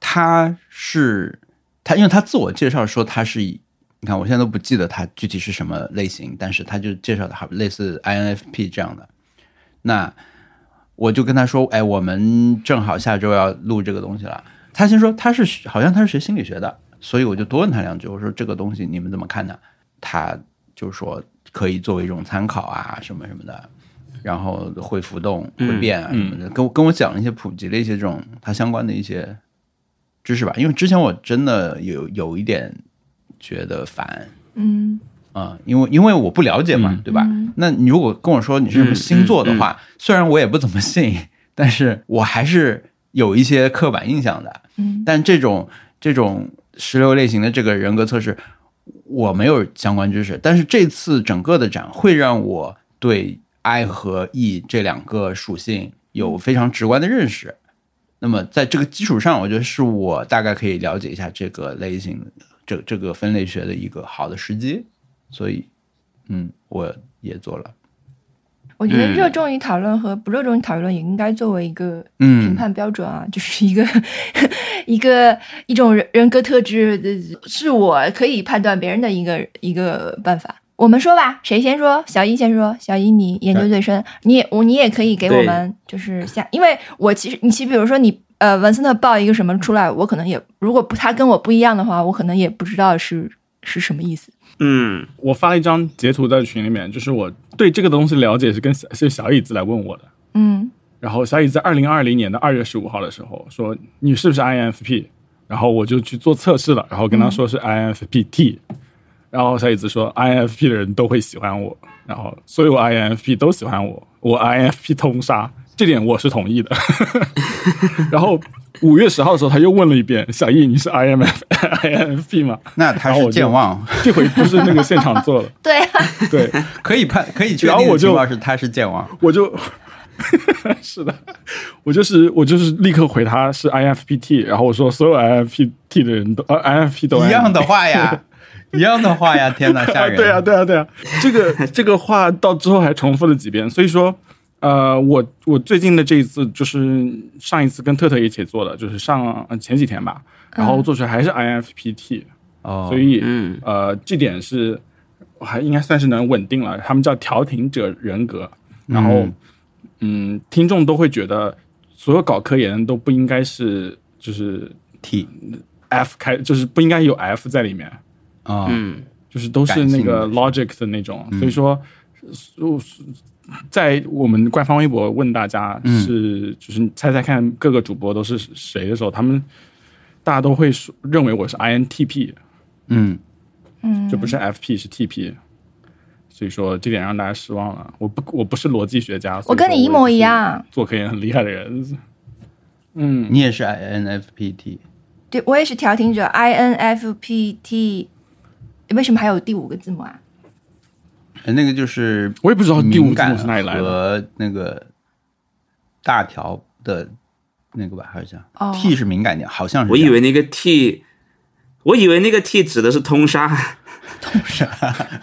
他是他，因为他自我介绍说他是以你看，我现在都不记得他具体是什么类型，但是他就介绍的好类似 INFP 这样的。那我就跟他说，哎，我们正好下周要录这个东西了。他先说他是好像他是学心理学的，所以我就多问他两句，我说这个东西你们怎么看呢？他就说可以作为一种参考啊，什么什么的，然后会浮动、会变啊什么的，跟我跟我讲了一些普及了一些这种它相关的一些知识吧。因为之前我真的有有一点觉得烦，嗯。啊、因为因为我不了解嘛，嗯。对吧？那你如果跟我说你是什么星座的话，虽然我也不怎么信，但是我还是有一些刻板印象的。嗯。但这种这种十六类型的这个人格测试，我没有相关知识，但是这次整个的展会让我对 I 和 E 这两个属性有非常直观的认识。那么在这个基础上，我觉得是我大概可以了解一下这个类型、这这个分类学的一个好的时机。所以，嗯，我也做了。我觉得嗯热衷于讨论和不热衷于讨论也应该作为一个嗯评判标准啊，就是一个 一个一种人人格特质，呃是我可以判断别人的一个一个办法。我们说吧，谁先说？小一先说。小一，你研究最深，你也我你也可以给我们就是下，因为我其实你其实比如说你呃文森特报一个什么出来，我可能也如果不他跟我不一样的话，我可能也不知道是是什么意思。嗯。我发了一张截图在群里面，就是我对这个东西了解是跟小是小椅子来问我的。嗯。然后小椅子在二零二零年的二月十五号的时候说你是不是 INFP，然后我就去做测试了，然后跟他说是 INFPT，、然后小椅子说 INFP 的人都会喜欢我，然后所有 INFP 都喜欢我，我 INFP 通杀，这点我是同意的。然后五月十号的时候他又问了一遍小易你是 IMF INFP 吗？那他是健忘，这回不是那个现场做了，对啊，对可以判可以确定的然后我就情况是他是健忘。我就。是的，我就是我就是立刻回他是 INFPT，然后我说所有 INFPT 的人都呃 INFP 都一样的话呀，一样的话呀！天哪，吓人！对啊，对啊，对啊，这个这个话到之后还重复了几遍，所以说，呃，我我最近的这一次就是上一次跟特特一起做的，就是上呃前几天吧，然后做出来还是 INFPT，、哦，所以嗯呃这点是还应该算是能稳定了，他们叫调停者人格，然后嗯听众都会觉得所有搞科研都不应该是就是 T F 开，就是不应该有 F 在里面。啊，嗯就是都是那个 logic 的那种，所以说，呃在我们官方微博问大家是，就是猜猜看各个主播都是谁的时候，他们大家都会说认为我是 INTP，嗯，嗯，就不是 FP 是 TP，所以说这点让大家失望了。我不我不是逻辑学家，我跟你一模一样，做科研很厉害的人。嗯，你也是 INFPT 对我也是调停者 INFPT，为什么还有第五个字母啊？呃那个就是我也不知道第五敏感是哪里来的。和那个大条的那个吧，好像哦 T 是敏感点，好像是我。以为那个 T，我以为那个 T 指的是通杀，通杀，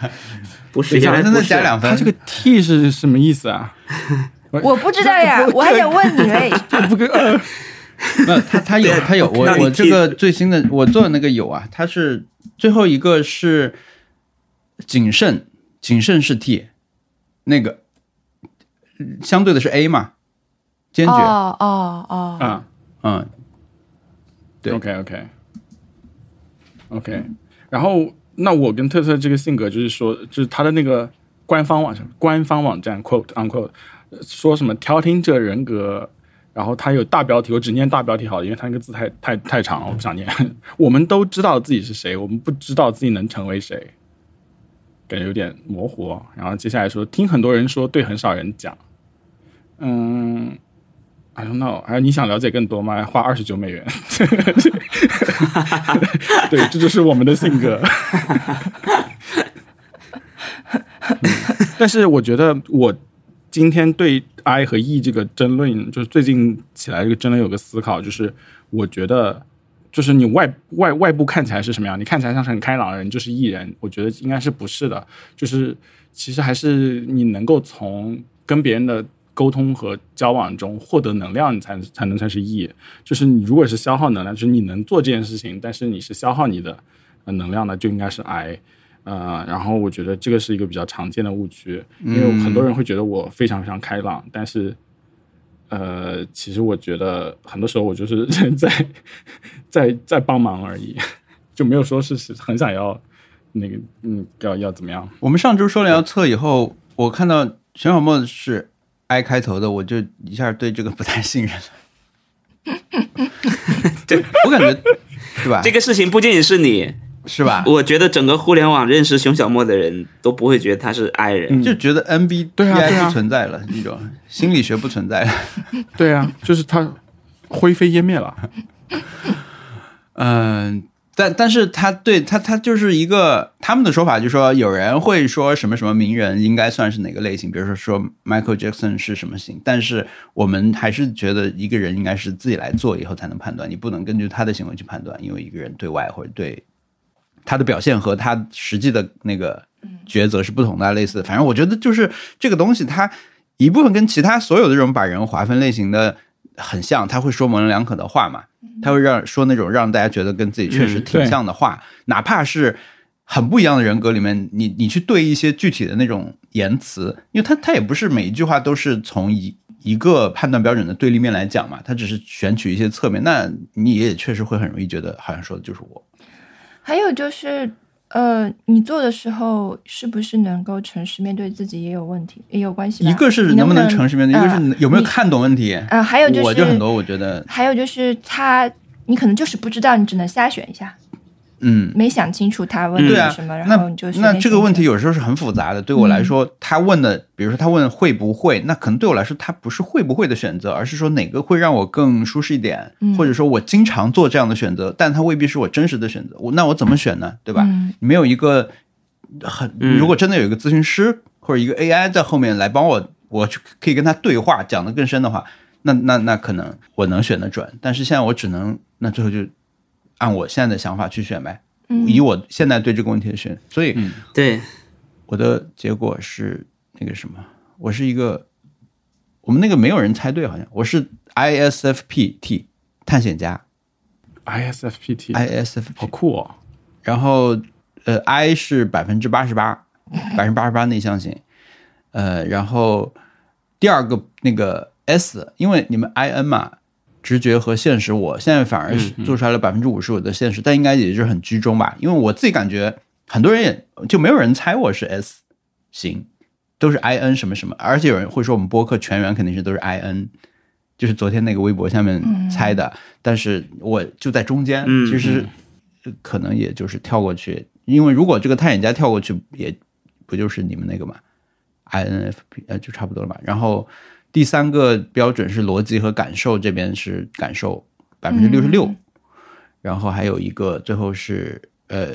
不是，等一下真的原来不是加两分。他这个 T 是什么意思啊？我不知道呀，我还想问你嘞。这不跟呃，那他他有对他有我我这个最新的我做的那个有啊，它是最后一个是谨慎，谨慎是 T，那个相对的是 A 嘛，坚决，哦哦哦，啊。嗯，对，OK OK OK，然后那我跟特特这个性格就是说，就是他的那个官方网上官方网站 quote unquote 呃说什么调停者人格。然后他有大标题，我只念大标题好了，因为他那个字太太太长了，我不想念。我们都知道自己是谁，我们不知道自己能成为谁，感觉有点模糊。然后接下来说，听很多人说，对很少人讲。嗯，I don't know。还有你想了解更多吗？花二十九美元。对，这就是我们的性格。嗯但是我觉得我今天对 I 和 E 这个争论，就是最近起来这个争论有个思考，就是我觉得，就是你外外外部看起来是什么样，你看起来像是很开朗的人，就是 E 人，我觉得应该是不是的，就是其实还是你能够从跟别人的沟通和交往中获得能量，你才才能算是 E。就是你如果是消耗能量，就是你能做这件事情，但是你是消耗你的呃能量的，就应该是 I。呃，然后我觉得这个是一个比较常见的误区，因为很多人会觉得我非常非常开朗，但是，呃，其实我觉得很多时候我就是 在在在帮忙而已，就没有说是是很想要那个嗯要要怎么样。我们上周说了要测以后，我看到全小莫是 I 开头的，我就一下对这个不太信任了。对我感觉对吧？这个事情不仅仅是你，是吧？我觉得整个互联网认识熊小莫的人都不会觉得他是 I 人。就觉得 MBTI 对啊对啊不存在了，那种 心理学不存在了。对啊，就是他灰飞烟灭了。嗯，但但是他对他他就是一个他们的说法，就是说有人会说什么什么名人应该算是哪个类型，比如说说 Michael Jackson 是什么型，但是我们还是觉得一个人应该是自己来做以后才能判断，你不能根据他的行为去判断，因为一个人对外或者对他的表现和他实际的那个抉择是不同的，类似，反正我觉得就是这个东西，它一部分跟其他所有的这种把人划分类型的很像，他会说模棱两可的话嘛，他会让说那种让大家觉得跟自己确实嗯挺像的话，哪怕是很不一样的人格里面，你你去对一些具体的那种言辞，因为他他也不是每一句话都是从一一个判断标准的对立面来讲嘛，他只是选取一些侧面，那你也确实会很容易觉得好像说的就是我。还有就是，呃，你做的时候是不是能够诚实面对自己也有问题，也有关系吧。一个是能不能诚实面对，一个是呃有没有看懂问题。呃，还有就是我就很多，我觉得，还有就是他，你可能就是不知道，你只能瞎选一下，嗯，没想清楚他问的是什么，然后你就随那这个问题有时候是很复杂的。对我来说，他问的，比如说他问会不会，那可能对我来说，他不是会不会的选择，而是说哪个会让我更舒适一点，嗯或者说我经常做这样的选择，但它未必是我真实的选择。我那我怎么选呢？对吧？嗯没有一个很，嗯如果真的有一个咨询师或者一个 AI 在后面来帮我，我去可以跟他对话，讲得更深的话，那那那可能我能选得准。但是现在我只能，那最后就按我现在的想法去选呗。嗯以我现在对这个问题的选，所以对，我的结果是那个什么，我是一个，我们那个没有人猜对，好像我是 ISFPT 探险家，ISFPT，ISF 好酷哦！然后呃 I 是百分之八十八，百分之八十八内向型，呃，然后第二个那个 S，因为你们 IN 嘛。直觉和现实，我现在反而是做出来了百分之五十五的现实，但应该也就是很居中吧。因为我自己感觉，很多人也就没有人猜我是 S 型，都是 IN 什么什么，而且有人会说我们播客全员肯定是都是 IN，就是昨天那个微博下面猜的，但是我就在中间，嗯其实可能也就是跳过去，因为如果这个探险家跳过去，也不就是你们那个嘛，INFP 呃就差不多了嘛。然后第三个标准是逻辑和感受，这边是感受百分之六十六，然后还有一个最后是呃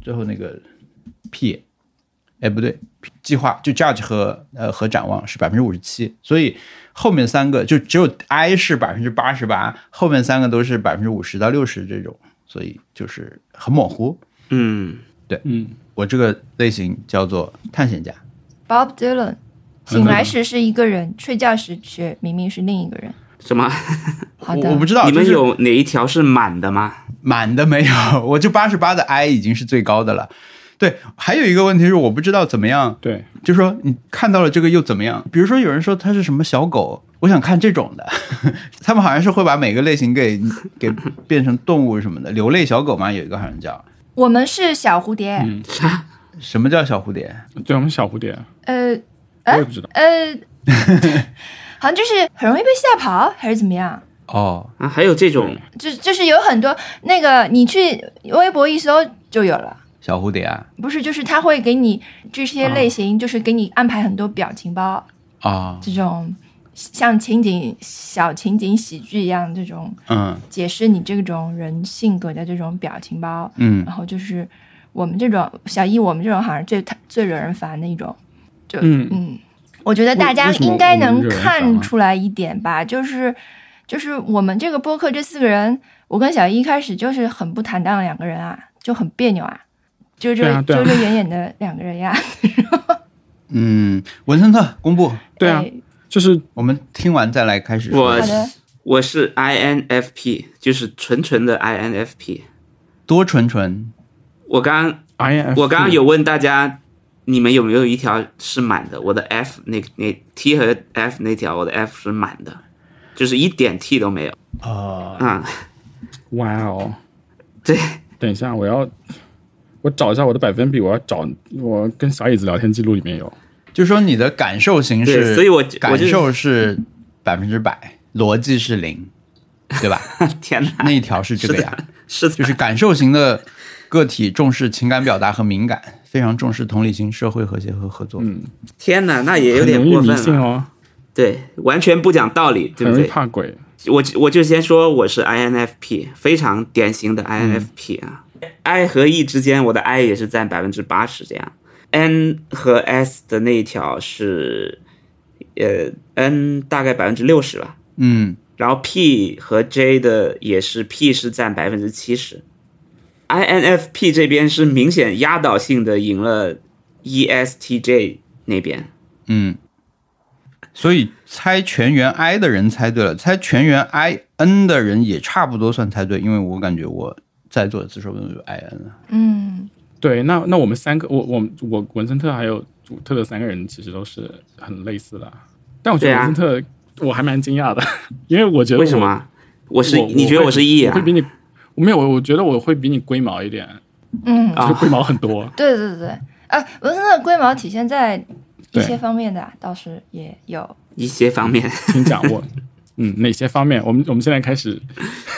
最后那个 P，哎不对，计划就 judge 和呃和展望是百分之五十七，所以后面三个就只有 I 是百分之八十八，后面三个都是百分之五十到六十这种，所以就是很模糊。嗯，对嗯，我这个类型叫做探险家，Bob Dylan，醒来时是一个人，睡觉时却明明是另一个人。什么？好的，我我不知道，你们有哪一条是满的吗？满的没有，我就八十八的 I 已经是最高的了。对，还有一个问题是我不知道怎么样，对，就是说你看到了这个又怎么样？比如说有人说它是什么小狗，我想看这种的，他们好像是会把每个类型给给变成动物什么的，流泪小狗嘛，有一个好像叫我们是小蝴蝶，嗯啥？什么叫小蝴蝶？对，我们小蝴蝶，呃我也不知道。呃，好像就是很容易被吓跑，还是怎么样？哦，啊，还有这种就就是有很多那个，你去微博一搜就有了。小蝴蝶啊，不是，就是他会给你这些类型，就是给你安排很多表情包，啊，这种像情景小情景喜剧一样，这种嗯解释你这种人性格的这种表情包。嗯然后就是我们这种小一，我们这种好像最最惹人烦的一种。就嗯。嗯，我觉得大家应该能看出来一点吧，就是就是我们这个播客这四个人，我跟小一一开始就是很不坦荡的两个人啊，就很别扭啊，就这对啊啊。遮遮掩掩的两个人呀。嗯，文森特公布，对啊，哎就是我们听完再来开始说。我我是 INFP，就是纯纯的 INFP。多纯纯，我刚 INF，我刚刚有问大家，你们有没有一条是满的？我的 F 那那 T 和 F 那条，我的 F 是满的，就是一点 T 都没有。哦，啊、哇哦，对，等一下，我要我找一下我的百分比，我要找我跟小椅子聊天记录里面有。就说你的感受型是，所以我我感受是百分之百，逻辑是零，对吧？天哪，那一条是这个呀，是的，就是感受型的个体重视情感表达和敏感，非常重视同理心、社会和谐和合作。嗯，天哪，那也有点过分了。哦，对，完全不讲道理，对不对？怕鬼。我我就先说我是 INFP，非常典型的 INFP 啊。I 和 E 之间，我的 I 也是占百分之八十这样。N 和 S 的那一条是，呃，N 大概百分之六十吧。嗯然后 P 和 J 的也是 P 是占百分之七十，INFP 这边是明显压倒性的赢了 E ESTJ 那边。嗯，所以猜全员 I 的人猜对了，猜全员 I N 的人也差不多算猜对，因为我感觉我在座的自说不定就 I N 了。嗯，对，那那我们三个，我我我文森特还有主特的三个人其实都是很类似的，但我觉得文森特我还蛮惊讶的，因为我觉得我为什么？我是我你觉得我是 E 啊会？比你我没有，我觉得我会比你龟毛一点，嗯，就是龟毛很多。对对对对，啊，文森特的龟毛体现在一些方面的啊倒是也有。一些方面，请讲我，嗯，哪些方面？我们我们现在开始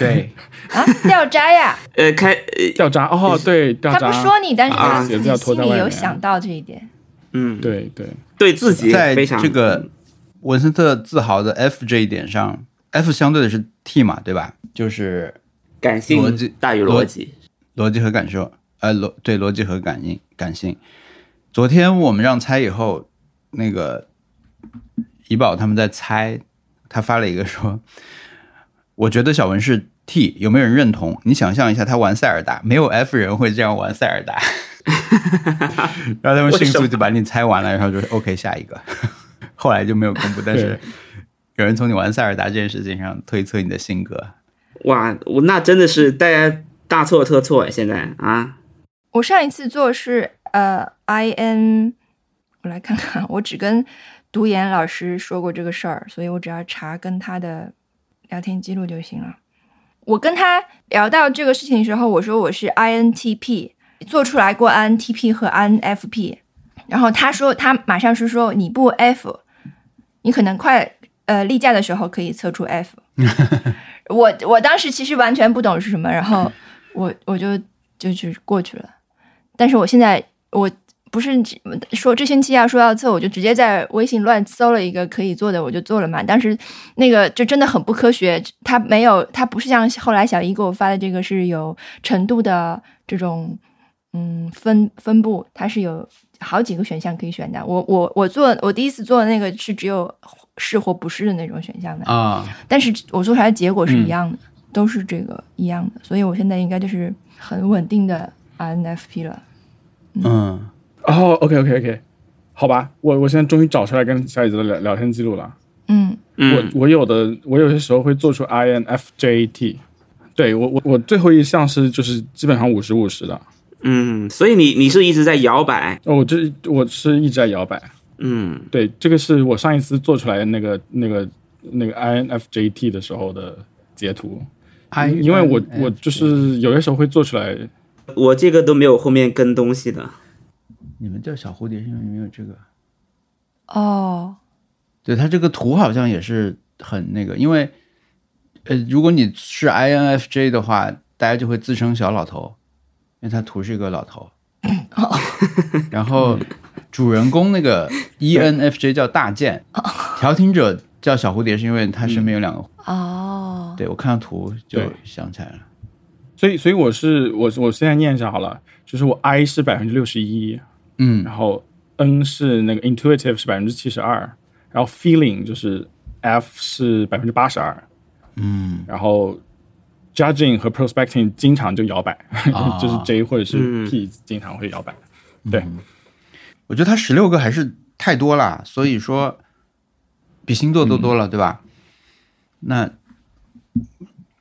对，啊，掉渣呀！呃，开呃掉渣哦，对，掉渣他不，说你，但是他心里有想到这一点。嗯，对对，对自己在非常这个文森特自豪的 F 这一点上，F 相对的是 T 嘛，对吧？就是感性逻辑大于逻辑。逻辑和感受，呃，逻对逻辑和感应感性。昨天我们让猜以后，那个怡宝他们在猜，他发了一个说，我觉得小文是 T，有没有人认同？你想象一下，他玩塞尔达，没有 F 人会这样玩塞尔达。然后他们迅速就把你猜完了，然后就 OK 下一个。后来就没有公布，但是有人从你玩塞尔达这件事情上推测你的性格。哇，我那真的是大家大错特错哎！现在啊，我上一次做是呃，I N，我来看看，我只跟读研老师说过这个事儿，所以我只要查跟他的聊天记录就行了。我跟他聊到这个事情的时候，我说我是 I N T P，做出来过 I N T P 和 I N F P，然后他说他马上是说你不 F，你可能快呃例假的时候可以测出 F。我我当时其实完全不懂是什么，然后我我就就就过去了。但是我现在我不是说这星期要说要测，我就直接在微信乱搜了一个可以做的，我就做了嘛。当时那个就真的很不科学，它没有，它不是像后来小姨给我发的这个是有程度的这种嗯分分布，它是有好几个选项可以选的。我我我做我第一次做的那个是只有是或不是的那种选项的，啊，但是我做出来的结果是一样的，都是这个一样的，所以我现在应该就是很稳定的 INFP 了。嗯，哦，OK OK OK，好吧，我我现在终于找出来跟小椅子的聊聊天记录了。嗯。嗯，我我有的我有些时候会做出 INFJT，对我我我最后一项是就是基本上五十五十的，嗯，所以你你是一直在摇摆，哦，我这我是一直在摇摆，嗯对，这个是我上一次做出来的那个那个那个 INFJT 的时候的截图，I 因为我我就是有些时候会做出来，我这个都没有后面跟东西的。你们叫小蝴蝶是因为没有这个？哦，对，它这个图好像也是很那个，因为呃，如果你是 INFJ 的话，大家就会自称小老头，因为它图是一个老头。然后主人公那个 ENFJ 叫大剑，调停者叫小蝴蝶，是因为他身边有两个。哦，对我看到图就想起来了。所以所以我是我我现在念一下好了，就是我 I 是百分之六十一，嗯。然后 N 是那个 intuitive 是百分之七十二，然后 feeling 就是 F 是百分之八十二，嗯。然后 judging 和 prospecting 经常就摇摆，啊。就是 J 或者是嗯。P 经常会摇摆。对，我觉得他十六个还是太多了，所以说比星座都多了，对吧？那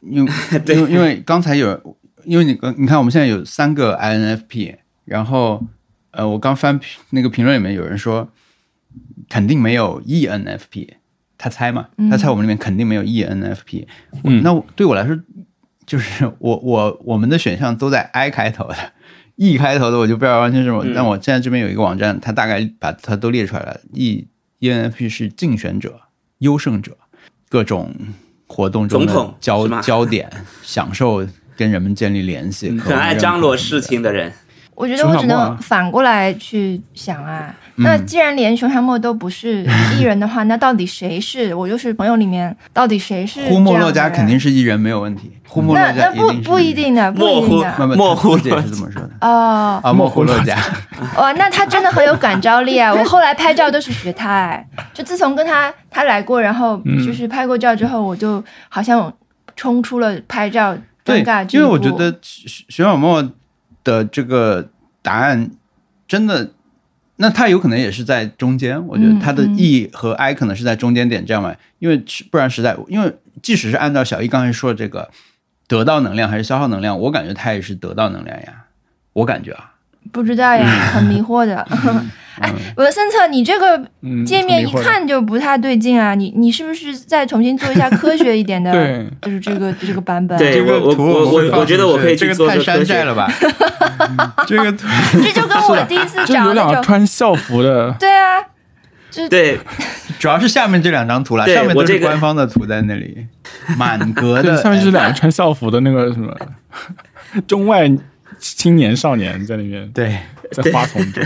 因为 因为因为刚才有，因为你你看我们现在有三个 INFP，然后呃，我刚翻那个评论里面有人说肯定没有 ENFP，他猜嘛，他猜我们里面肯定没有 ENFP，、嗯。那对我来说就是我我我们的选项都在 I 开头的。E 开头的我就不知道完全是什么，嗯但我现在这边有一个网站，它大概把它都列出来了。E ENFP 是竞选者、优胜者，各种活动中的总统焦焦点，享受跟人们建立联系，很爱张罗事情的人，我觉得我只能反过来去想啊。嗯那既然连熊小莫都不是 艺人的话，那到底谁是？我就是朋友里面到底谁是？呼莫洛加肯定。是艺人没有问题，呼莫洛那那不不一定的，不一定的。莫呼自己也是这么说的哦，啊，莫呼洛加，哇，那他真的很有感召力啊！我后来拍照都是学他，哎，就自从跟他他来过，然后嗯就是拍过照之后，我就好像冲出了拍照尴尬，这因为我觉得徐徐小莫的这个答案真的，那它有可能也是在中间。我觉得嗯他的嗯 E 和 I 可能是在中间点这样嘛，因为不然实在，因为即使是按照小易刚才说的这个得到能量还是消耗能量，我感觉它也是得到能量呀，我感觉啊，不知道呀，很迷惑的。哎，文森特，你这个嗯，界面一看就不太对劲啊！你你是不是再重新做一下科学一点的？对，就是这个这个版本。对这个图我我我我觉得我可以这个去做太山个科学寨了吧？这个图这就跟我第一次就有两个找那种，穿校服的，对啊，就对主要是下面这两张图了，对上面都是官方的图在那里，满格对，的，下面就是两个穿校服的那个什么中外青年少年在那边对。在花丛中。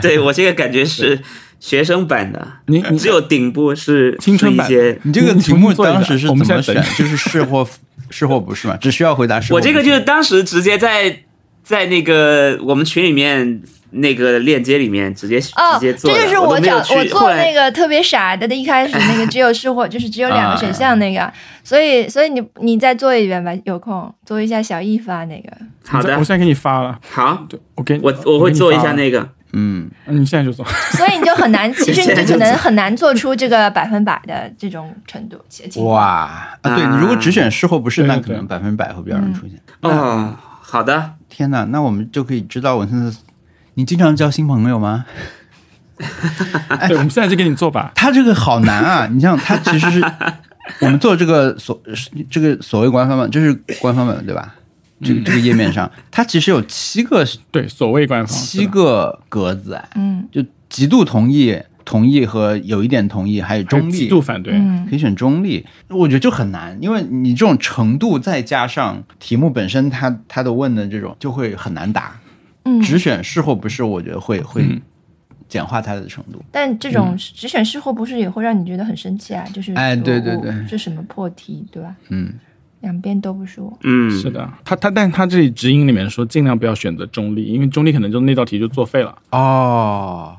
对，我这个感觉是学生版的，你你只有顶部是青春版。你这个题目当时是怎么？选就是是或是或不是嘛？只需要回答是或不是。我这个就是当时直接在在那个我们群里面那个链接里面直接哦，直接做，这就是我找我做那个特别傻的，一开始那个 只有是或，就是只有两个选项那个，所以所以你你再做一遍吧，有空做一下小易发那个。好的我现在给你发了，好，对我给你我我会做一下，那个。嗯，你现在就做。所以你就很难，其实你就可能很难做出这个百分百的这种程度。哇啊！对你如果只选是或不是，那可能百分百会比较容易出现。哦，好的，天哪，那我们就可以知道文森特，你经常交新朋友吗？对，我们现在就给你做吧。他这个好难啊！你像他其实是我们做这个所这个所谓官方版，就是官方版对吧？这个这个页面上，它其实有七个对，所谓官方七个格子哎，嗯就极度同意、同意和有一点同意，还有中立极，度反对。嗯可以选中立，我觉得就很难，因为你这种程度再加上题目本身它它的问的这种就会很难答，嗯，只选是或不是，我觉得会会嗯。简化它的程度。但这种只选是或不是也会让你觉得很生气啊，就是哎对对对。这什么破题对吧？嗯，两边都不是我。嗯，是的，他他，但他这里指引里面说，尽量不要选择中立，因为中立可能就那道题就作废了。哦，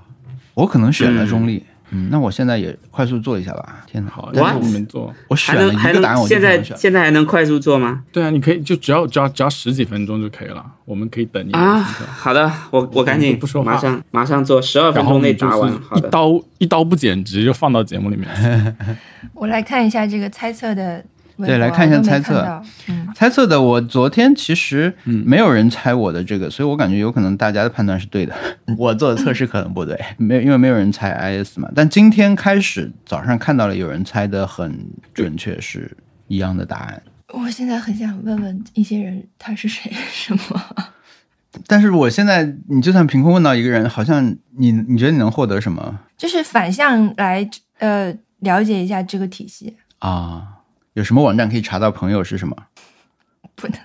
我可能选了中立，嗯，那我现在也快速做一下吧。天哪，好，但是让你们做。我选了还能还一个答案，我现在。现在还能快速做吗？对啊，你可以就只要只要只要十几分钟就可以了，我们可以等你啊，好的，我我赶紧不说话马上马上做，十二分钟内答完。好的，一刀一刀不剪，直接就放到节目里面。我来看一下这个猜测的对来看一下猜测嗯，猜测的，我昨天其实没有人猜我的这个，所以我感觉有可能大家的判断是对的，我做的测试可能不对，没有因为没有人猜 IS 嘛。但今天开始早上看到了有人猜的很准确，是一样的答案。我现在很想问问一些人他是谁什么。但是我现在，你就算凭空问到一个人，好像你你觉得你能获得什么就是反向来呃了解一下这个体系，啊？有什么网站可以查到朋友是什么？不能，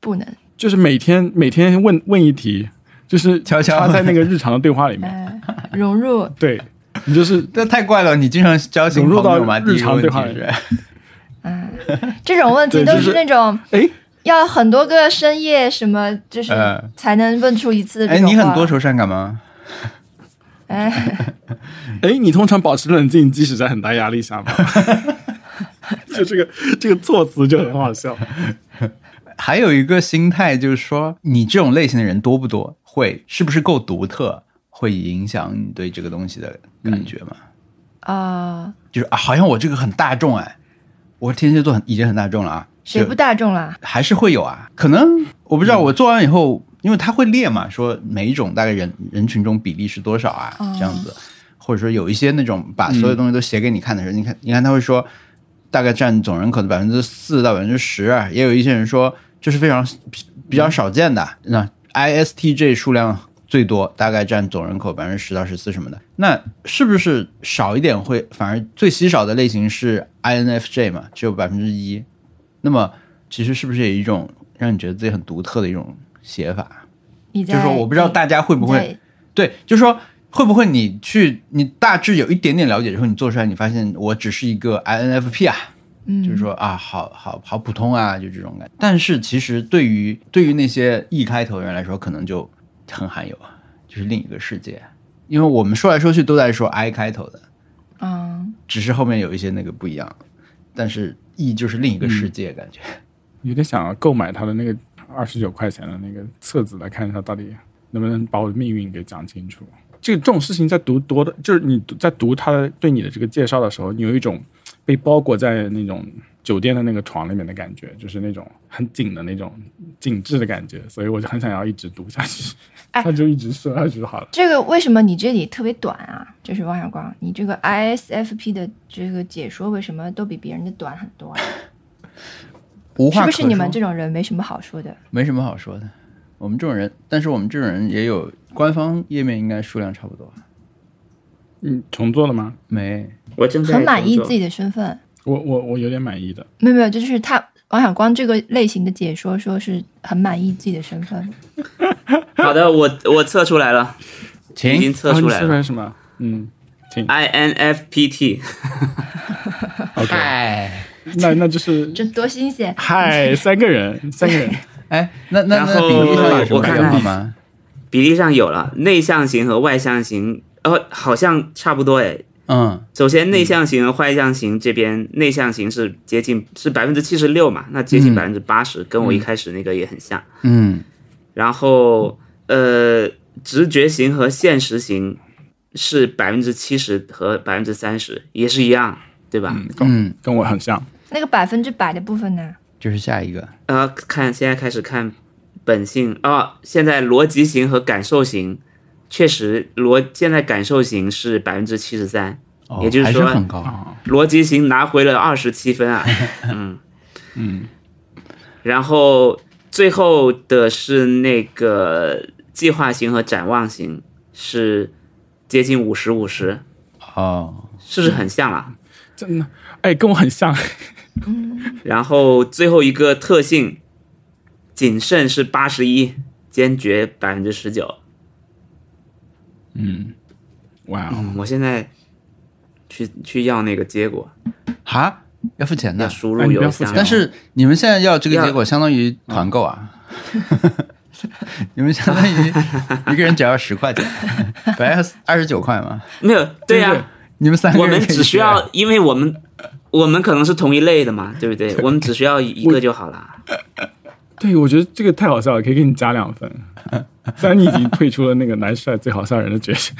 不能，就是每天每天问问一题，就是悄悄插在那个日常的对话里面。呃，融入 对你就是这太怪了！你经常交新融入到？日常对话里面，嗯，这种问题都是是那种哎，要很多个深夜什么，就是呃才能问出一次这哎。你很多愁善感吗？哎，哎，你通常保持冷静，即使在很大压力下吗？就这个这个措辞就很好笑。还有一个心态就是说，你这种类型的人多不多？会是不是够独特？会影响你对这个东西的感觉吗？啊，就是啊，好像我这个很大众哎，我天蝎座很已经很大众了啊，谁不大众了？还是会有啊？可能我不知道，我做完以后，因为他会列嘛，说每一种大概人人群中比例是多少啊，哦。这样子，或者说有一些那种把所有东西都写给你看的人，你看，你看他会说大概占总人口的百分之四到百分之十，也有一些人说这是非常比比较少见的，那 ISTJ 数量最多，大概占总人口百分之十到十四什么的，那是不是少一点会反而最稀少的类型是 INFJ 嘛，只有百分之一，那么其实是不是有一种让你觉得自己很独特的一种写法？你在就是说，我不知道大家会不会对，就是说会不会你去你大致有一点点了解之后，你做出来，你发现我只是一个 INFP 啊，嗯，就是说啊，好好好普通啊，就这种感觉。但是其实对于对于那些 E 开头的人来说，可能就很罕有啊，就是另一个世界。因为我们说来说去都在说 I 开头的，嗯，只是后面有一些那个不一样，但是 E 就是另一个世界，感觉。有点想要购买他的那个二十九块钱的那个册子来看一下，到底能不能把我的命运给讲清楚。这个这种事情在读多的，就是你在读他的对你的这个介绍的时候，你有一种被包裹在那种酒店的那个床里面的感觉，就是那种很紧的那种紧致的感觉，所以我就很想要一直读下去。哎他就一直说下去就好了。这个为什么你这里特别短啊？就是王小光，你这个 ISFP 的这个解说为什么都比别人的短很多啊？是不无话可说是你们这种人没什么好说的？没什么好说的。我们这种人，但是我们这种人也有官方页面，应该数量差不多。嗯，重做了吗？没，我正在很满意自己的身份？我我我有点满意的。没有没有，就是他王小光这个类型的解说，说是很满意自己的身份。好的，我我测出来了，已请经测啊你说出出来了什么？嗯，请。，INFPT。OK，嗨，那那就是 这多新鲜！嗨，三个人，三个人。哎，那那那比例上有什么我看看变化吗？比例上有了，内向型和外向型，哦，好像差不多哎。嗯首先，内向型和外向型这边，内向型是接近是百分之七十六嘛，那接近百分之八十，跟我一开始那个也很像。嗯然后，呃，直觉型和现实型是百分之七十和百分之三十，也是一样，对吧？嗯，跟我很像。那个百分之百的部分呢？就是下一个。呃，看现在开始看本性啊、现在逻辑型和感受型，确实逻现在感受型是百分之七十三，哦也就是说是很高。啊，逻辑型拿回了二十七分啊，嗯嗯，然后最后的是那个计划型和展望型是接近五十五十，哦，是不是很像啊？真的，哎，跟我很像。然后最后一个特性，谨慎是八十一，坚决百分之十九。嗯哇我现在去去要那个结果，哈，要付钱的。要输哎入邮箱。但是你们现在要这个结果，相当于团购啊。你们相当于一个人只要十块钱，本来要二十九块嘛，没有，对呀、对你们三个我们人只需要，因为我们我们可能是同一类的嘛，对不对？我们只需要一个就好了。对，我觉得这个太好笑了，可以给你加两分。虽然你已经退出了那个男帅最好笑人的角色，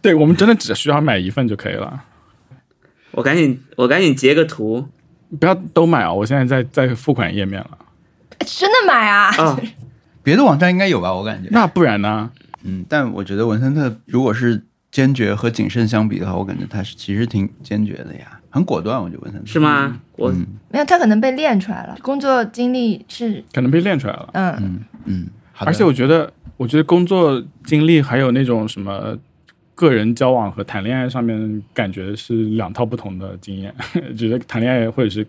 对我们真的只需要买一份就可以了，我赶紧我赶紧截个图不要都买啊！我现在在在付款页面了，真的买啊？啊、别的网站应该有吧？我感觉，那不然呢？嗯，但我觉得文森特如果是坚决和谨慎相比的话，我感觉他是其实挺坚决的呀，很果断。我就问他是吗？我没有，他可能被练出来了，工作经历是可能被练出来了。嗯嗯，好的而且我觉得，我觉得工作经历还有那种什么个人交往和谈恋爱上面，感觉是两套不同的经验。觉得谈恋爱或者是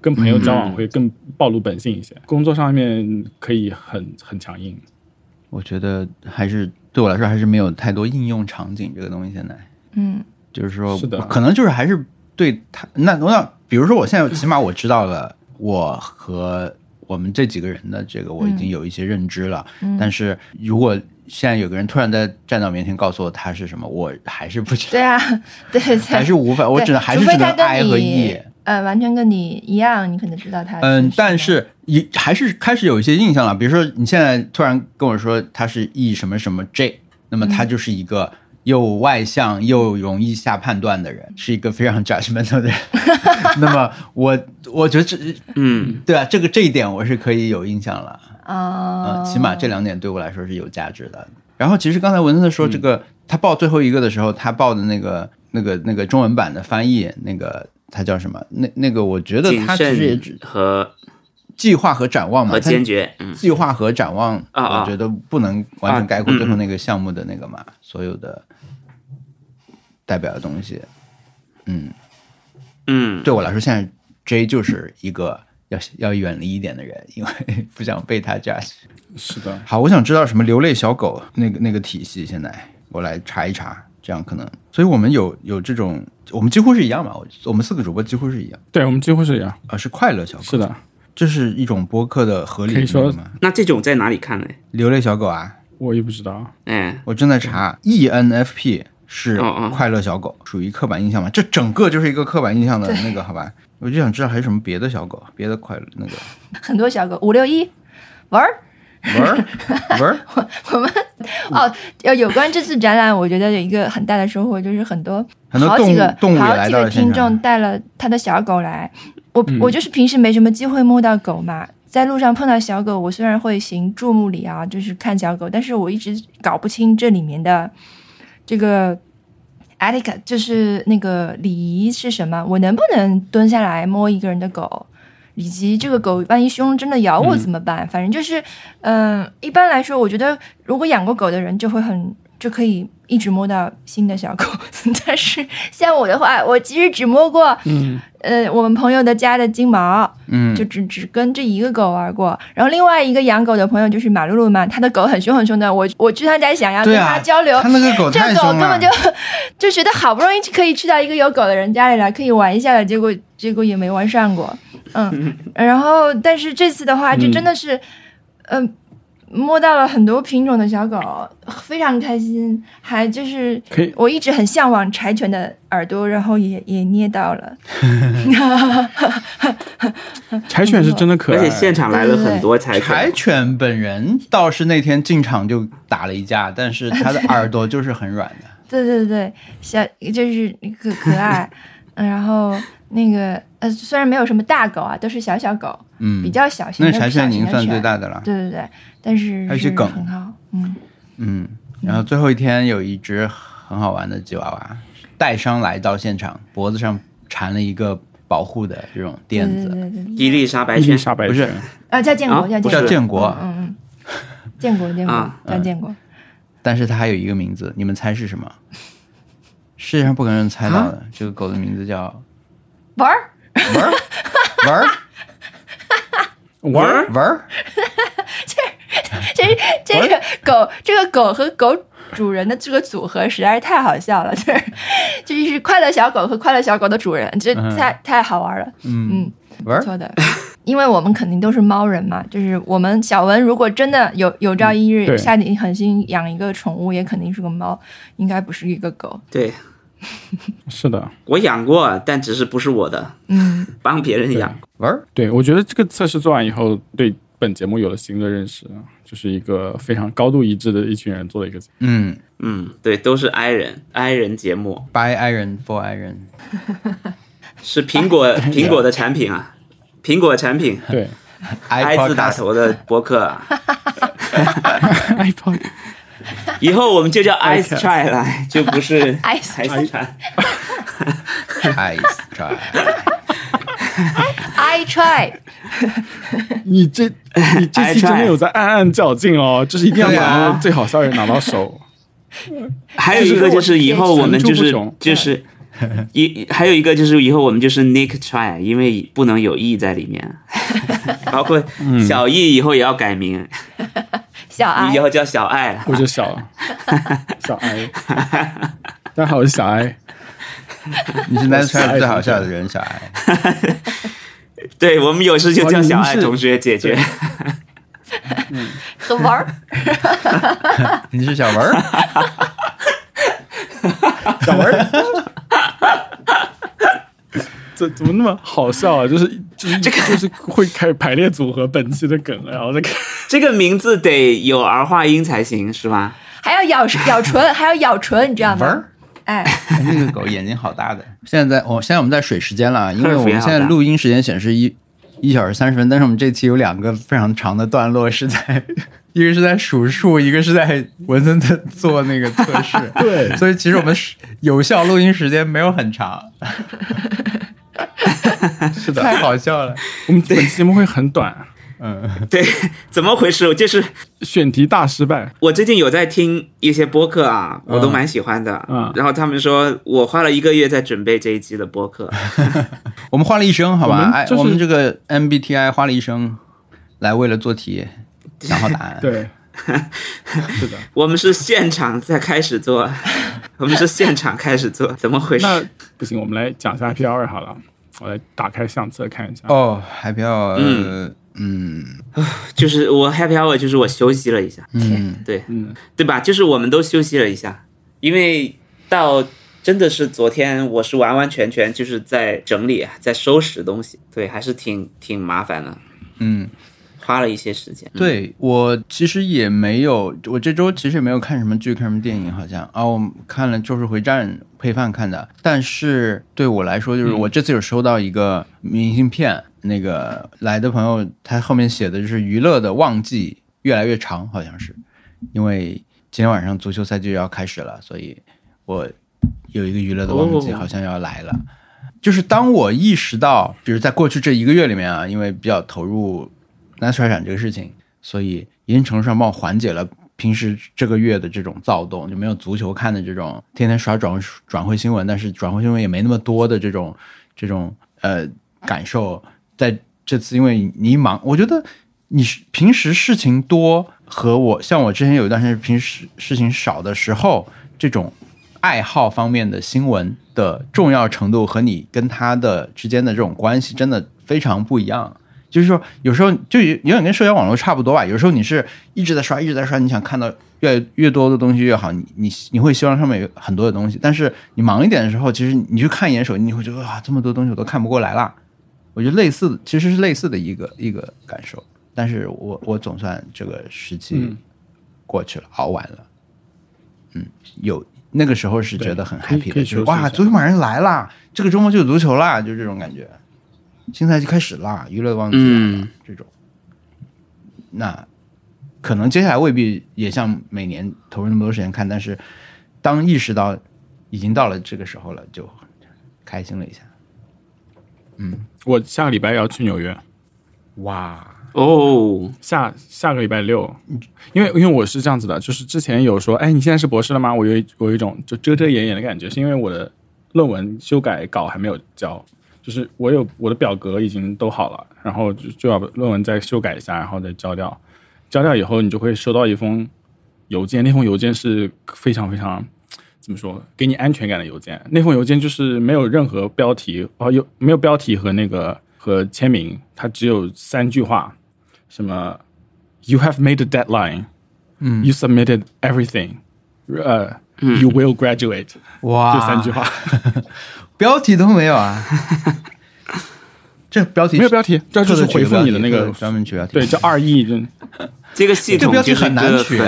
跟朋友交往会更暴露本性一些，工作上面可以很很强硬。我觉得还是对我来说还是没有太多应用场景这个东西。现在。嗯。就是说，是的。可能就是还是对他那那，比如说我现在起码我知道了我和我们这几个人的这个我已经有一些认知了，嗯。但是如果现在有个人突然在站到面前告诉我他是什么，我还是不知道，对啊，对对，还是无法，我只能还是只能 I 和你义。呃，完全跟你一样，你可能知道他嗯，但是也还是开始有一些印象了。比如说，你现在突然跟我说他是 E 什么什么 J，那么他就是一个又外向又容易下判断的人，是一个非常 judgmental 的人。那么我我觉得这嗯，对啊，这个这一点我是可以有印象了。啊，嗯，起码这两点对我来说是有价值的。然后其实刚才文森特说这个，他报最后一个的时候，他报的那个那个那个中文版的翻译，那个他叫什么？那那个我觉得谨他其实也只和计划和展望嘛，和他坚决，嗯，计划和展望，我觉得不能完全概括最后那个项目的那个嘛，所有的代表的东西。嗯，嗯，对我来说，现在 J 就是一个要要远离一点的人，因为 不想被他 judge。是的，好，我想知道什么流泪小狗那个那个体系，现在我来查一查，这样可能，所以我们有有这种，我们几乎是一样嘛，我我们四个主播几乎是一样，对我们几乎是一样。啊，是快乐小狗，是的，这是一种播客的合理可以说那个吗？那这种在哪里看呢？流泪小狗啊，我也不知道。哎，我正在查，ENFP 是快乐小狗，属于刻板印象嘛？这整个就是一个刻板印象的那个，好吧？我就想知道还有什么别的小狗，别的快乐那个 很多小狗五六一玩儿。文儿文儿，哦，有有关这次展览，我觉得有一个很大的收获，就是很多很多动物好几个动物也好几个听众带了他的小狗来。我、嗯我就是平时没什么机会摸到狗嘛，在路上碰到小狗，我虽然会行注目礼啊，就是看小狗，但是我一直搞不清这里面的这个 etiquette，就是那个礼仪是什么。我能不能蹲下来摸一个人的狗？以及这个狗万一凶真的咬我怎么办？反正就是，嗯、一般来说，我觉得如果养过狗的人就会很就可以一直摸到新的小狗。但是像我的话，我其实只摸过，嗯，呃，我们朋友的家的金毛，嗯。就只只跟这一个狗玩过。然后另外一个养狗的朋友就是马露露嘛，他的狗很凶很凶的，我我去他家想要跟他交流，他那个狗这个狗根本就，就觉得好不容易可以去到一个有狗的人家里来，可以玩一下了，结果结果也没玩上过，嗯，然后但是这次的话，就真的是，嗯、摸到了很多品种的小狗，非常开心，还就是可以。我一直很向往柴犬的耳朵，然后也也捏到了，柴犬是真的可爱，而且现场来了很多柴犬。柴犬，犬本人倒是那天进场就打了一架，但是它的耳朵就是很软的。对对对，小就是可可爱，嗯然后那个呃，虽然没有什么大狗啊，都是小小狗，嗯，比较小型的那柴犬已小型的经算最大的了。对对对，但是是还有些梗很好，嗯，嗯，然后最后一天有一只很好玩的吉娃娃，带伤来到现场，脖子上缠了一个保护的这种垫子，对对对，伊丽莎白伊丽犬，莎白不是啊，叫建国，叫建国，叫建国，嗯嗯，建国建国啊叫建国，但是它还有一个名字，你们猜是什么？世界上不可能人猜到的，这个狗的名字叫玩儿，玩儿，玩儿。文儿，这这个狗，这个狗和狗主人的这个组合实在是太好笑了，就是这就是快乐小狗和快乐小狗的主人，这嗯。太太好玩了，嗯，嗯，文儿，不错的，因为我们肯定都是猫人嘛，就是我们小文如果真的有有朝一日下定狠心养一个宠物，也肯定是个猫，应该不是一个狗。对 是的，我养过，但只是不是我的，嗯，帮别人养。玩儿。对我觉得这个测试做完以后，对本节目有了新的认识，就是一个非常高度一致的一群人做的一个节目。嗯。嗯，对，都是 i 人 i 人节目，，by iron for iron，是苹果苹果的产品啊，苹果产品。对。i 字打头的博客啊，，iPod 以后我们就叫 i iCast try 来，就不是 Ice i try。ice try，I try，你这你这期真的有在暗暗较劲哦，就是一定要把最好笑的拿到手。还有一个就是以后我们就是就是一还有一个就是以后我们就是 Nick try，因为不能有 e 在里面，包括小 e 以后也要改名，小爱以后叫小爱了。我就小 小爱大家好，我是小爱。你是 try 最好笑的人，小爱。对我们有事就叫小爱同学姐姐。和玩儿，你是小文儿，小文儿，怎怎么那么好笑啊？就是就是这个就是会开始排列组合本期的梗，然后再看。这个名字得有儿化音才行，是吧？还要咬咬唇，还要咬唇，你知道吗？哎，那个狗眼睛好大的。现在在我、现在我们在水时间了，因为我们现在录音时间显示一一小时三十分，但是我们这期有两个非常长的段落是在，一个是在数数，一个是在文森特做那个测试。对所以其实我们是有效录音时间没有很长，是的，太好笑了。我们本期节目会很短，嗯，对，怎么回事？就是选题大失败。我最近有在听一些播客啊，我都蛮喜欢的。嗯然后他们说我花了一个月在准备这一期的播客。我们花了一生，好吧？哎，我们这个 MBTI 花了一生来为了做题想好答案。对，是的。我们是现场在开始做，我们是现场开始做，怎么回事？那不行，我们来讲一下 Happy Hour 好了。我来打开相册看一下。哦，，Happy Hour，嗯嗯就是我 happy hour，就是我休息了一下，嗯，对嗯，对吧？就是我们都休息了一下，因为到真的是昨天，我是完完全全就是在整理，在收拾东西，对，还是挺挺麻烦的，嗯。花了一些时间。对我其实也没有，我这周其实也没有看什么剧，看什么电影，好像啊，我看了《咒术回战》配饭看的。但是对我来说，就是我这次有收到一个明信片，那个来的朋友他后面写的就是娱乐的旺季越来越长，好像是因为今天晚上足球赛就要开始了，所以我有一个娱乐的旺季哦好像要来了。就是当我意识到，比如在过去这一个月里面啊，因为比较投入 n a s 展这个事情，所以一定程度上帮我缓解了平时这个月的这种躁动，就没有足球看的这种天天刷转转会新闻，但是转会新闻也没那么多的这种这种呃感受。在这次，因为你一忙，我觉得你平时事情多和我像我之前有一段时间平时事情少的时候，这种爱好方面的新闻的重要程度和你跟他的之间的这种关系真的非常不一样。就是说，有时候就有有点跟社交网络差不多吧。有时候你是一直在刷，一直在刷，你想看到越越多的东西越好，你你你会希望上面有很多的东西。但是你忙一点的时候，其实你去看一眼手机，你会觉得哇，这么多东西我都看不过来啦。我觉得类似的，其实是类似的一个一个感受。但是我我总算这个时期嗯过去了，熬完了。嗯，有那个时候是觉得很 happy 的，就是哇，休息一下足球马上来啦，这个周末就有足球啦，就这种感觉。新赛季开始啦，娱乐旺季来了、嗯。这种。那可能接下来未必也像每年投入那么多时间看，但是当意识到已经到了这个时候了，就开心了一下。嗯。我下个礼拜要去纽约，哇，哦，下下个礼拜六，因为因为我是这样子的，就是之前有说，哎，你现在是博士了吗？我有一我有一种就遮遮掩掩的感觉，是因为我的论文修改稿还没有交，就是我有我的表格已经都好了，然后就就要把论文再修改一下，然后再交掉。交掉以后，你就会收到一封邮件，那封邮件是非常非常怎么说，给你安全感的邮件。那封邮件就是没有任何标题，哦，有没有标题和那个和签名，它只有三句话，什么 “You have made a deadline”，嗯，“You submitted everything”，呃、y o u will graduate”，哇，这三句话标题都没有啊！这标题没有标题，这就是回复你的那个专门取标题，对，叫二亿，就这个系这标题统就是很难取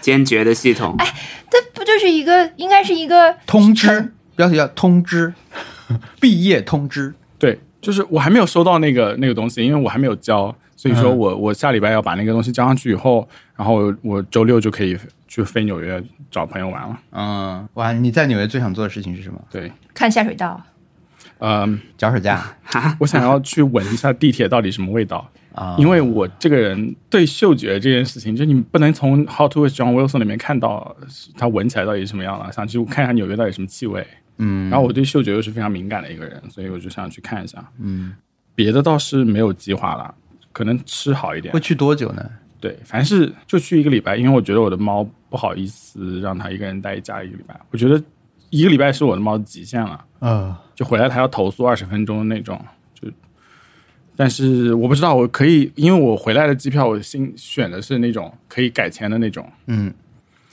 坚决的系统。哎这不就是一个应该是一个通知标题叫通知，毕业通知。对，就是我还没有收到那个那个东西，因为我还没有交，所以说嗯我我下礼拜要把那个东西交上去以后，然后我周六就可以去飞纽约找朋友玩了。嗯，哇，你在纽约最想做的事情是什么？对，看下水道。嗯，脚手架 我想要去闻一下地铁到底什么味道，啊，因为我这个人对嗅觉这件事情，就你不能从《How to with John Wilson》里面看到它闻起来到底是什么样了，想去看一下纽约到底什么气味。嗯，然后我对嗅觉又是非常敏感的一个人，所以我就想去看一下。嗯，别的倒是没有计划了，可能吃好一点会。去多久呢？对，凡是就去一个礼拜，因为我觉得我的猫不好意思让他一个人待家一个礼拜，我觉得一个礼拜是我的猫的极限了。嗯，就回来他要投诉二十分钟那种，就，但是我不知道我可以，因为我回来的机票我新选的是那种可以改签的那种，嗯，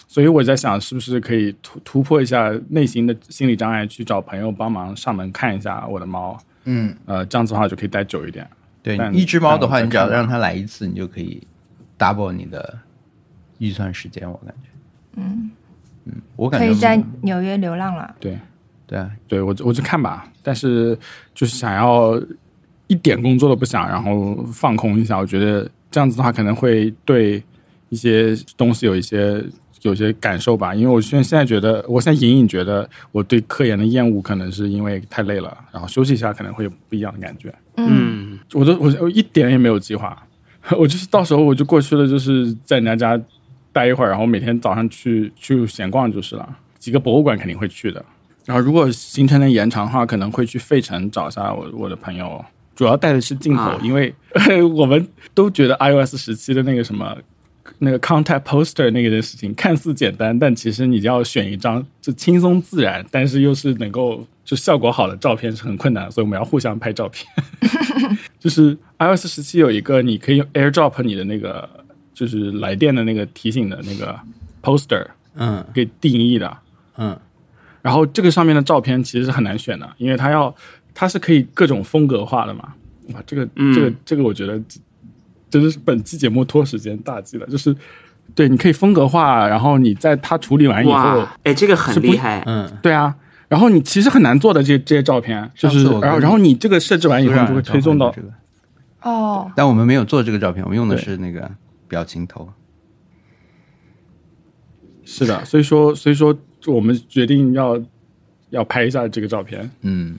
所以我在想是不是可以突突破一下内心的心理障碍，去找朋友帮忙上门看一下我的猫，嗯，呃，这样子的话就可以待久一点。对，但一只猫的话，你只要让它来一次，你就可以 double 你的预算时间，我感觉。嗯嗯，我感觉可以在纽约流浪了。对，对啊，对我我就看吧，但是就是想要一点工作都不想，然后放空一下。我觉得这样子的话，可能会对一些东西有一些有些感受吧。因为我现在现在觉得，我现在隐隐觉得我对科研的厌恶，可能是因为太累了，然后休息一下可能会有不一样的感觉。嗯，我都我我一点也没有计划，我就是到时候我就过去了，就是在人家家待一会儿，然后每天早上去去闲逛就是了。几个博物馆肯定会去的，然后如果行程能延长的话，可能会去费城找一下我我的朋友，主要带的是镜头，啊因为 我们都觉得 iOS 十七的那个什么。那个 contact poster 那个的事情看似简单，但其实你要选一张就轻松自然，但是又是能够就效果好的照片是很困难的，所以我们要互相拍照片。就是 iOS 十七有一个你可以用 AirDrop 你的那个就是来电的那个提醒的那个 poster 嗯。给定义的，嗯。然后这个上面的照片其实是很难选的，因为它要它是可以各种风格化的嘛。哇，这个嗯。这个这个我觉得真的是本期节目拖时间大忌了，就是对你可以风格化，然后你在它处理完以后哇，，哎，这个很厉害。嗯，对啊。然后你其实很难做的这这些照片，就是然后然后你这个设置完以后，你就会推送到这个，哦，但我们没有做这个照片，我们用的是那个表情头。是的，所以说，所以说，我们决定要要拍一下这个照片。嗯，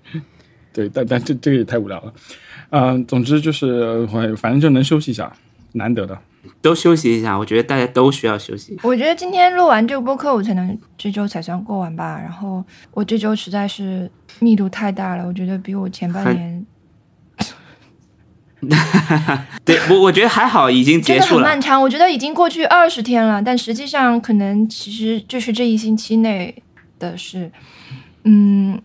对，但但这这个也太无聊了。嗯、总之就是，呃反正就能休息一下，难得的。都休息一下，我觉得大家都需要休息。我觉得今天录完这个播客，我才能这周才算过完吧。然后我这周实在是密度太大了，我觉得比我前半年 对我，我觉得还好，已经结束了。很漫长。我觉得已经过去二十天了，但实际上可能其实就是这一星期内的事。嗯，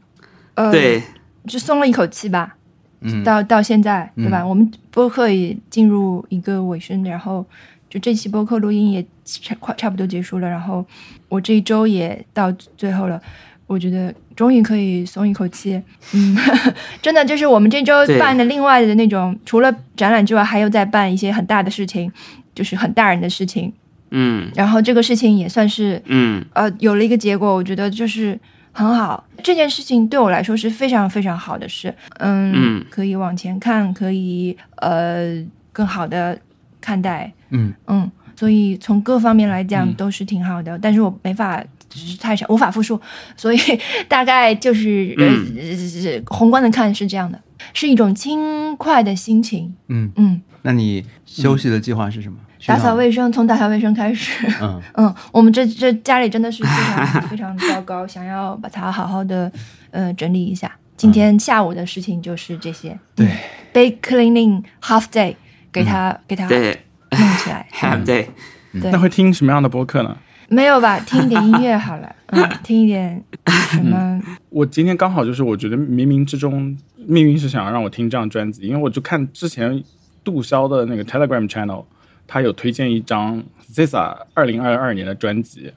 呃，对，就松了一口气吧。嗯到到现在，对吧？我们播客也进入一个尾声，然后就这期播客录音也差快差不多结束了，然后我这一周也到最后了，我觉得终于可以松一口气。嗯，真的就是我们这周办的另外的那种，除了展览之外，还有在办一些很大的事情，就是很大人的事情。嗯然后这个事情也算是嗯呃有了一个结果，我觉得就是很好。这件事情对我来说是非常非常好的事，嗯，嗯可以往前看，可以呃更好的看待，嗯嗯，所以从各方面来讲嗯都是挺好的，但是我没法。只是太少，无法复述，所以大概就是、嗯。呃，宏观的看是这样的，是一种轻快的心情。嗯，嗯，那你休息的计划是什么？打扫。卫生，从打扫卫生开始。嗯。嗯，我们这这家里真的是非常 非常糟糕，想要把它好好的呃整理一下。今天下午的事情就是这些，对。嗯，Big cleaning half day，给它、给它对。弄起来。Half day，对。那，会听什么样的播客呢？没有吧？听一点音乐好了，嗯，听一点什么？我今天刚好就是，我觉得冥冥之中命运是想要让我听这张专辑，因为我就看之前杜潇的那个 Telegram channel，他有推荐一张 Zisa 二零二二年的专辑，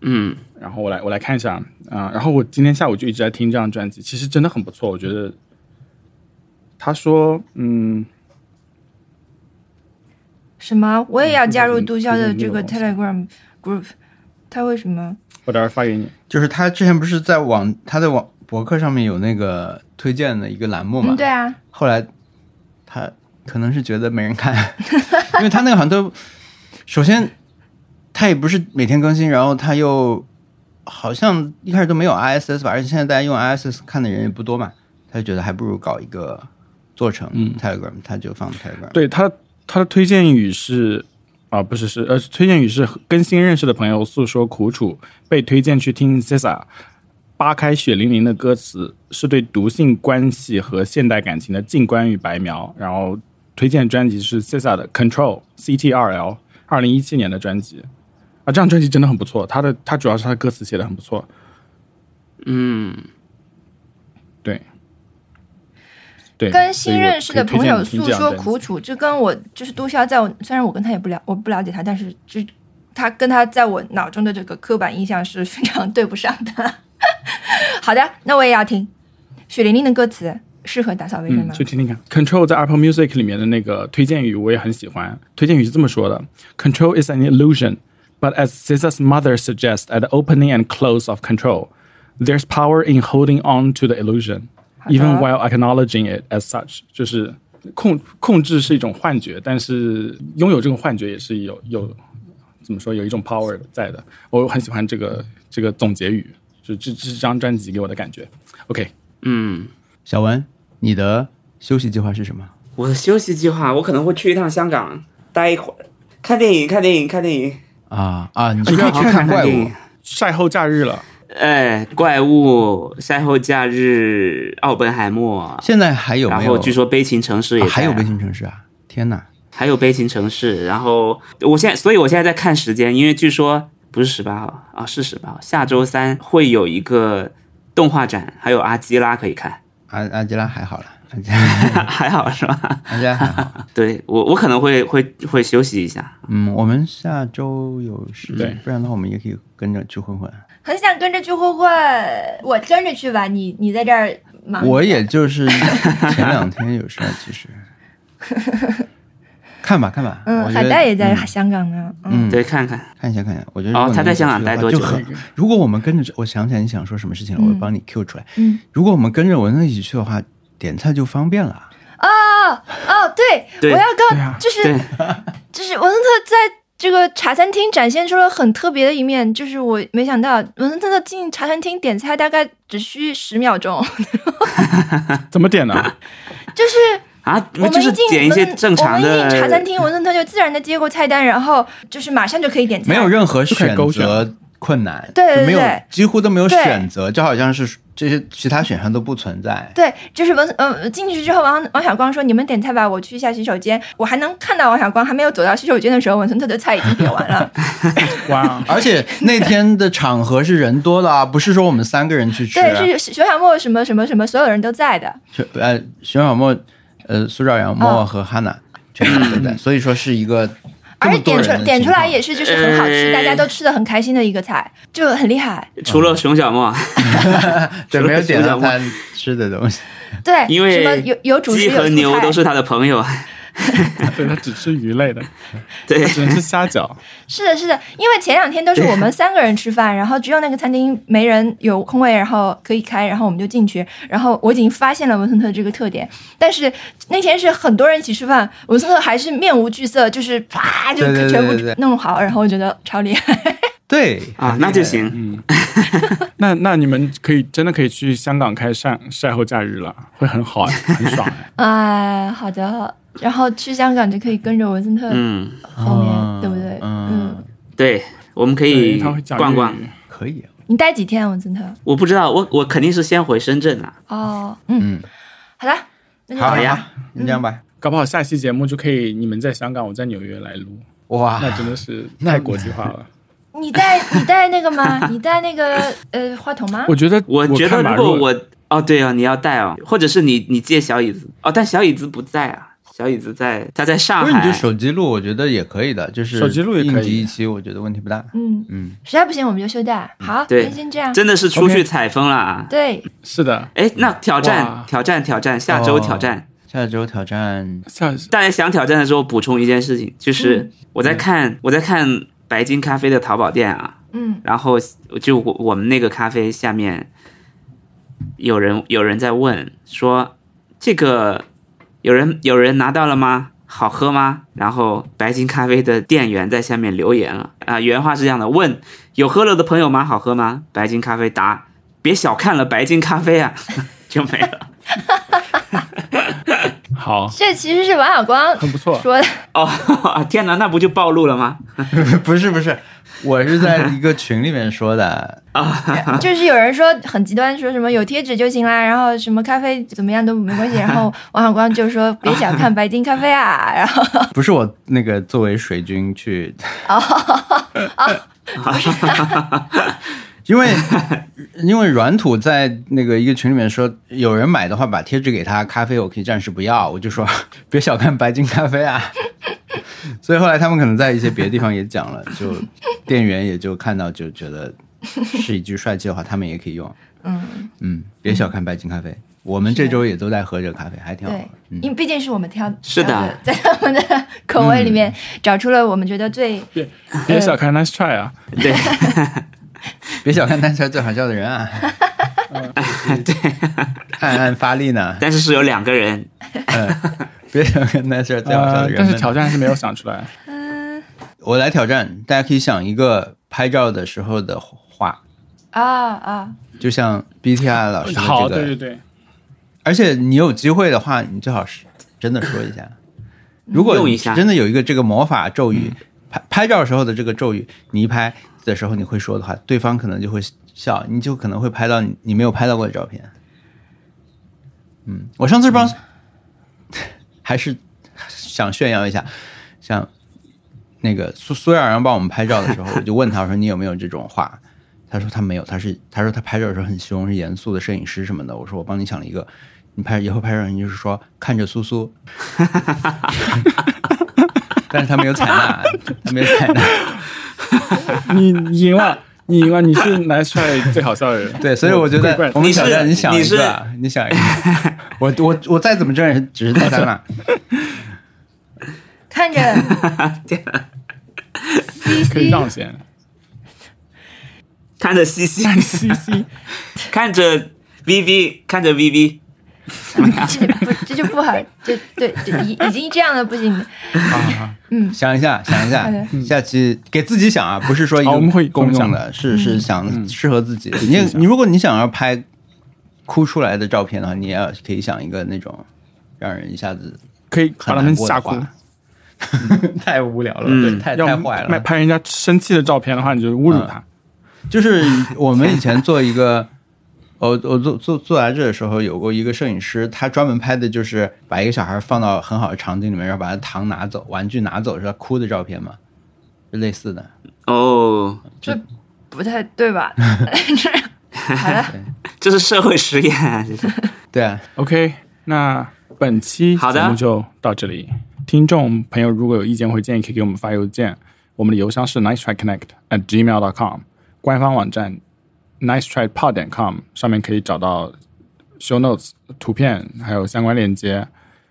嗯，然后我来我来看一下啊、然后我今天下午就一直在听这张专辑，其实真的很不错，我觉得。他说，嗯，什么？我也要加入嗯杜潇的这个 Telegram group，他为什么？我待会儿发给你。就是他之前不是在网他在网博客上面有那个推荐的一个栏目嘛？嗯，对啊，后来他可能是觉得没人看，因为他那个好像都，首先他也不是每天更新，然后他又好像一开始都没有 ISS 吧，而且现在大家用 ISS 看的人也不多嘛，他就觉得还不如搞一个做成嗯 Telegram，、他就放 Telegram。对他他的推荐语是啊，不是是呃，推荐语是跟新认识的朋友诉说苦楚，被推荐去听 Sisa。扒开血淋淋的歌词，是对毒性关系和现代感情的静观与白描。然后推荐专辑是 Sisa 的 Control C T R L，二零一七年的专辑啊，这张专辑真的很不错。他的他主要是他的歌词写的很不错，嗯，对，对，跟新认识的朋友诉说苦楚，就跟我就是杜潇在我虽然我跟他也不了我不了解他，但是就他跟他在我脑中的这个刻板印象是非常对不上的。好的，那我也要听许玲玲的歌词，适合打扫卫生嗯，吗？去听听看。Control 在 Apple Music 里面的那个推荐语我也很喜欢。推荐语是这么说的：Control is an illusion, but as Sissa's mother suggests at the opening and close of Control, there's power in holding on to the illusion, even while acknowledging it as such。就是控控制是一种幻觉，但是拥有这种幻觉也是有有怎么说有一种 power 在的。我很喜欢这个这个总结语，就这这张专辑给我的感觉。OK，嗯，小文，你的休息计划是什么？我的休息计划，我可能会去一趟香港，待一会儿，看电影，看电影，看电影。啊啊，你你可以是要去去看怪物电影？赛后假日了。哎，怪物、赛后假日、奥本海默，现在还有没有？然后据说悲情城市也还有悲情城市啊！天哪，还有悲情城市，然后我现在，所以我现在在看时间，因为据说不是十八号啊，是十八号，下周三会有一个动画展，还有阿基拉可以看，阿阿基拉还好了，阿基拉还好是吧？阿基拉还好。对我，我可能会会会休息一下。嗯，我们下周有事，对不然的话我们也可以跟着去混混。很想跟着去混混，我跟着去吧，你你在这儿忙。我也就是前两天有事儿，其实 看吧看吧。嗯，海带也在嗯香港呢。嗯，嗯，对，看看看一下看一下。我觉得哦他在香港待多久。如果我们跟着，我想起来你想说什么事情了，我帮你 Q 出来。嗯，如果我们跟着文森特一起去的话，点菜就方便了。哦哦，对，我要告，对啊就是，就是文森特在这个茶餐厅展现出了很特别的一面，就是我没想到文森特进茶餐厅点菜大概只需十秒钟，怎么点呢？就是啊，我们就是一进点一些正常我们一进茶餐。厅，文森特就自然的接过菜单，然后就是马上就可以点菜，没有任何选择困难，对对就没有对几乎都没有选择，就好像是这些其他选项都不存在。对，就是文呃进去之后，王王小光说：“你们点菜吧，我去一下洗手间。”我还能看到王小光还没有走到洗手间的时候，文森特的菜已经点完了。哇，而且那天的场合是人多的啊，不是说我们三个人去吃。对，是熊小莫什么什么什么，所有人都在的。是呃，熊小莫、呃苏兆阳、莫和哈娜全部都在，所以说是一个这而且点出点出来也是就是很好吃，呃大家都吃的很开心的一个菜，就很厉害。除了熊小莫，对没有点到他吃的东西。对，因为什么有有主和牛都是他的朋友。对他只吃鱼类的，对，只能吃虾饺。是的，是的，因为前两天都是我们三个人吃饭，然后只有那个餐厅没人有空位，然后可以开，然后我们就进去。然后我已经发现了文森特这个特点，但是那天是很多人一起吃饭，文森特还是面无惧色，就是啪就全部对对弄好，然后我觉得超厉害。对啊，那就。行。嗯，那那你们可以真的可以去香港开晒晒后假日了，会很好，很爽。哎，好的，然后去香港就可以跟着文森特嗯，后面，哦对不对？嗯，对，我们可以逛逛可以。你待几天，文森特？我不知道，我我肯定是先回深圳啊。哦，嗯，嗯，好的，那就好呀，你这样吧。搞不好下期节目就可以你们在香港，我在纽约来录，哇，那真的是 太国际化了。你带你带那个吗？你带那个呃话筒吗？我觉得，我觉得如果我哦对哦，你要带哦，或者是你你借小椅子哦，但小椅子不在啊，小椅子在他在上不是你就。手机录，我觉得也可以的，就是手机录也可以。应急一期，我觉得问题不大。嗯。嗯，实在不行我们就休假。好，对先这样。真的是出去采风了啊！对，是的，哎，那挑战挑战挑战，下周哦挑战。下周挑战。下大家想挑战的时候，补充一件事情，就是我在看我在看白金咖啡的淘宝店啊，嗯。然后就我我们那个咖啡下面有人有人在问说这个有人有人拿到了吗？好喝吗？然后白金咖啡的店员在下面留言了啊、原话是这样的：问有喝了的朋友吗？好喝吗？白金咖啡答：别小看了白金咖啡啊，就没了。好，这其实是王小光很不错。说的。哦，天哪，那不就暴露了吗？不是不是，我是在一个群里面说的啊，就是有人说很极端，说什么有贴纸就行啦，然后什么咖啡怎么样都没关系，然后王小光就说别小看白金咖啡啊，然后不是我那个作为水军去，因为 因为软土在那个一个群里面说，有人买的话把贴纸给他，咖啡我可以暂时不要，我就说别小看白金咖啡啊。所以后来他们可能在一些别的地方也讲了，就店员也就看到就觉得是一句帅气的话，他们也可以用。嗯，嗯，别小看白金咖啡，我们这周也都在喝这个咖啡，还挺好对喝。，嗯因为毕竟是我们挑，是的在他们的口味里面找出了我们觉得最别别小看 Nice Try 啊，对，别小看单车最好笑的人啊！对，暗暗发力呢。但是是有两个人，嗯，别小看单车最好笑的呃，人们。但是挑战还是没有想出来。嗯 我来挑战，大家可以想一个拍照的时候的话，啊啊，就像 BTR 老师的好，这个，对对对，而且你有机会的话，你最好是真的说一下。如果用一下真的有一个这个魔法咒语，拍拍照时候的这个咒语，你一拍的时候你会说的话，对方可能就会笑，你就可能会拍到你你没有拍到过的照片。嗯，我上次帮、还是想炫耀一下，像那个苏苏亚阳帮我们拍照的时候，我就问他我说你有没有这种话？他说他没有，他是他说他拍照的时候很凶，是严肃的摄影师什么的。我说我帮你想了一个，你拍以后拍照你就是说看着苏苏 但是他没有采纳，他没有采纳。你你赢了，你赢了，你是 Nice Try 最好笑的人。对，所以我觉得我们挑战，你想你是一个啊，你想一个，我我我再怎么着也只是第三了。看着可以让贤，看着西西，看 CC，看着 VV，看着 VV，这 不这就不好，这对这已已经这样了不行，嗯，想一下，想一下，下期给自己想啊，不是说一个好我们会公用共的，是是想适合自己。你你如果你想要拍哭出来的照片的话，你也要可以想一个那种让人一下子可以把他们吓哭。太无聊了，嗯。对太太坏了。拍拍人家生气的照片的话，你就侮辱他。就是我们以前做一个，我我做做做来这的时候，有过一个摄影师，他专门拍的就是把一个小孩放到很好的场景里面，然后把他糖拿走、玩具拿走，是他哭的照片嘛，就类似的。哦，这不太对吧？好了，这是社会实验啊，这是。对啊，OK，那本期节目就到这里。听众朋友如果有意见或建议，可以给我们发邮件，我们的邮箱是 nice try connect at gmail dot com，官方网站 nice try pod 点 com 上面可以找到 show notes 图片，还有相关链接，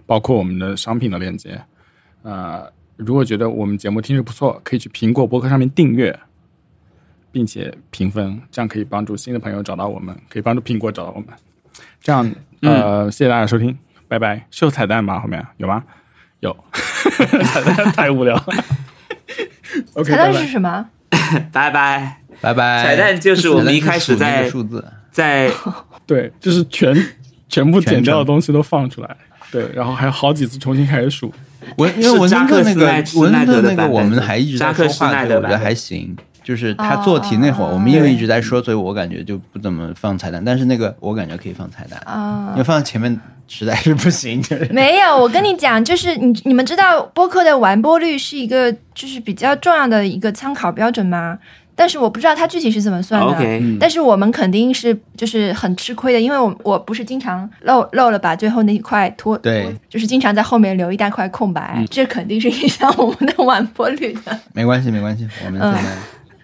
包括我们的商品的链接。呃，如果觉得我们节目听着不错，可以去苹果播客上面订阅，并且评分，这样可以帮助新的朋友找到我们，可以帮助苹果找到我们。这样，呃，谢谢大家收听，拜拜。是有彩蛋吗？后面有吗？有，彩蛋太无聊了。OK，彩蛋是。什么？拜拜。拜拜。彩蛋就是我们一开始在数字，在 对，就是全全部剪掉的东西都放出来，对，然后还有好几次重新开始数。文因为文森特那个文森特那个我们还一直在说话我觉得还行。就是他做题那会儿，我们因为一直在说，所以我感觉就不怎么放彩蛋。但是那个我感觉可以放彩蛋，啊因为放在前面实在是不行。就 是没有，我跟你讲，就是你你们知道播客的完播率是一个就是比较重要的一个参考标准吗？但是我不知道它具体是怎么算的。OK，嗯但是我们肯定是就是很吃亏的，因为我我不是经常漏漏了把最后那一块拖，对就是经常在后面留一大块空白，嗯这肯定是影响我们的完播率的。没关系，没关系，我们现在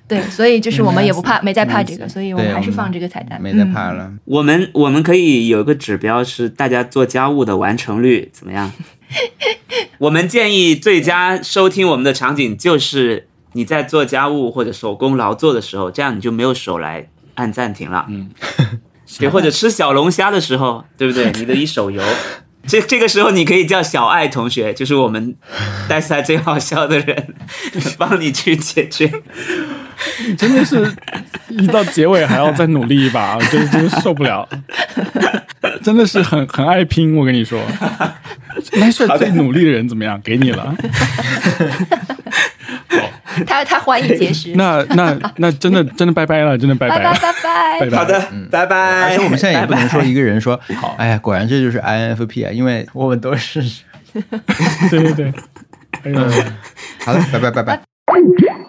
对，所以就是我们也不怕，没在怕这个，所以我们还是放这个彩蛋。没在怕了。我们我们可以有一个指标是大家做家务的完成率怎么样？我们建议最佳收听我们的场景就是你在做家务或者手工劳作的时候，这样你就没有手来按暂停了。嗯，对，或者吃小龙虾的时候，对不对？你的一手油。这这个时候，你可以叫小爱同学，就是我们带赛最好笑的人，帮你去解决。真的是一到结尾还要再努力一把，我真的真的受不了，真的是很很爱拼。我跟你说，来帅最努力的人怎么样？给你了。他他怀疑结石，那那那真的真的拜拜了，真的拜拜拜拜拜拜。好的，拜拜。而且我们现在也不能说一个人说 好，哎呀，果然这就是 INFP 啊，因为我们都是。对对对。嗯。好的，拜拜拜拜。嗯。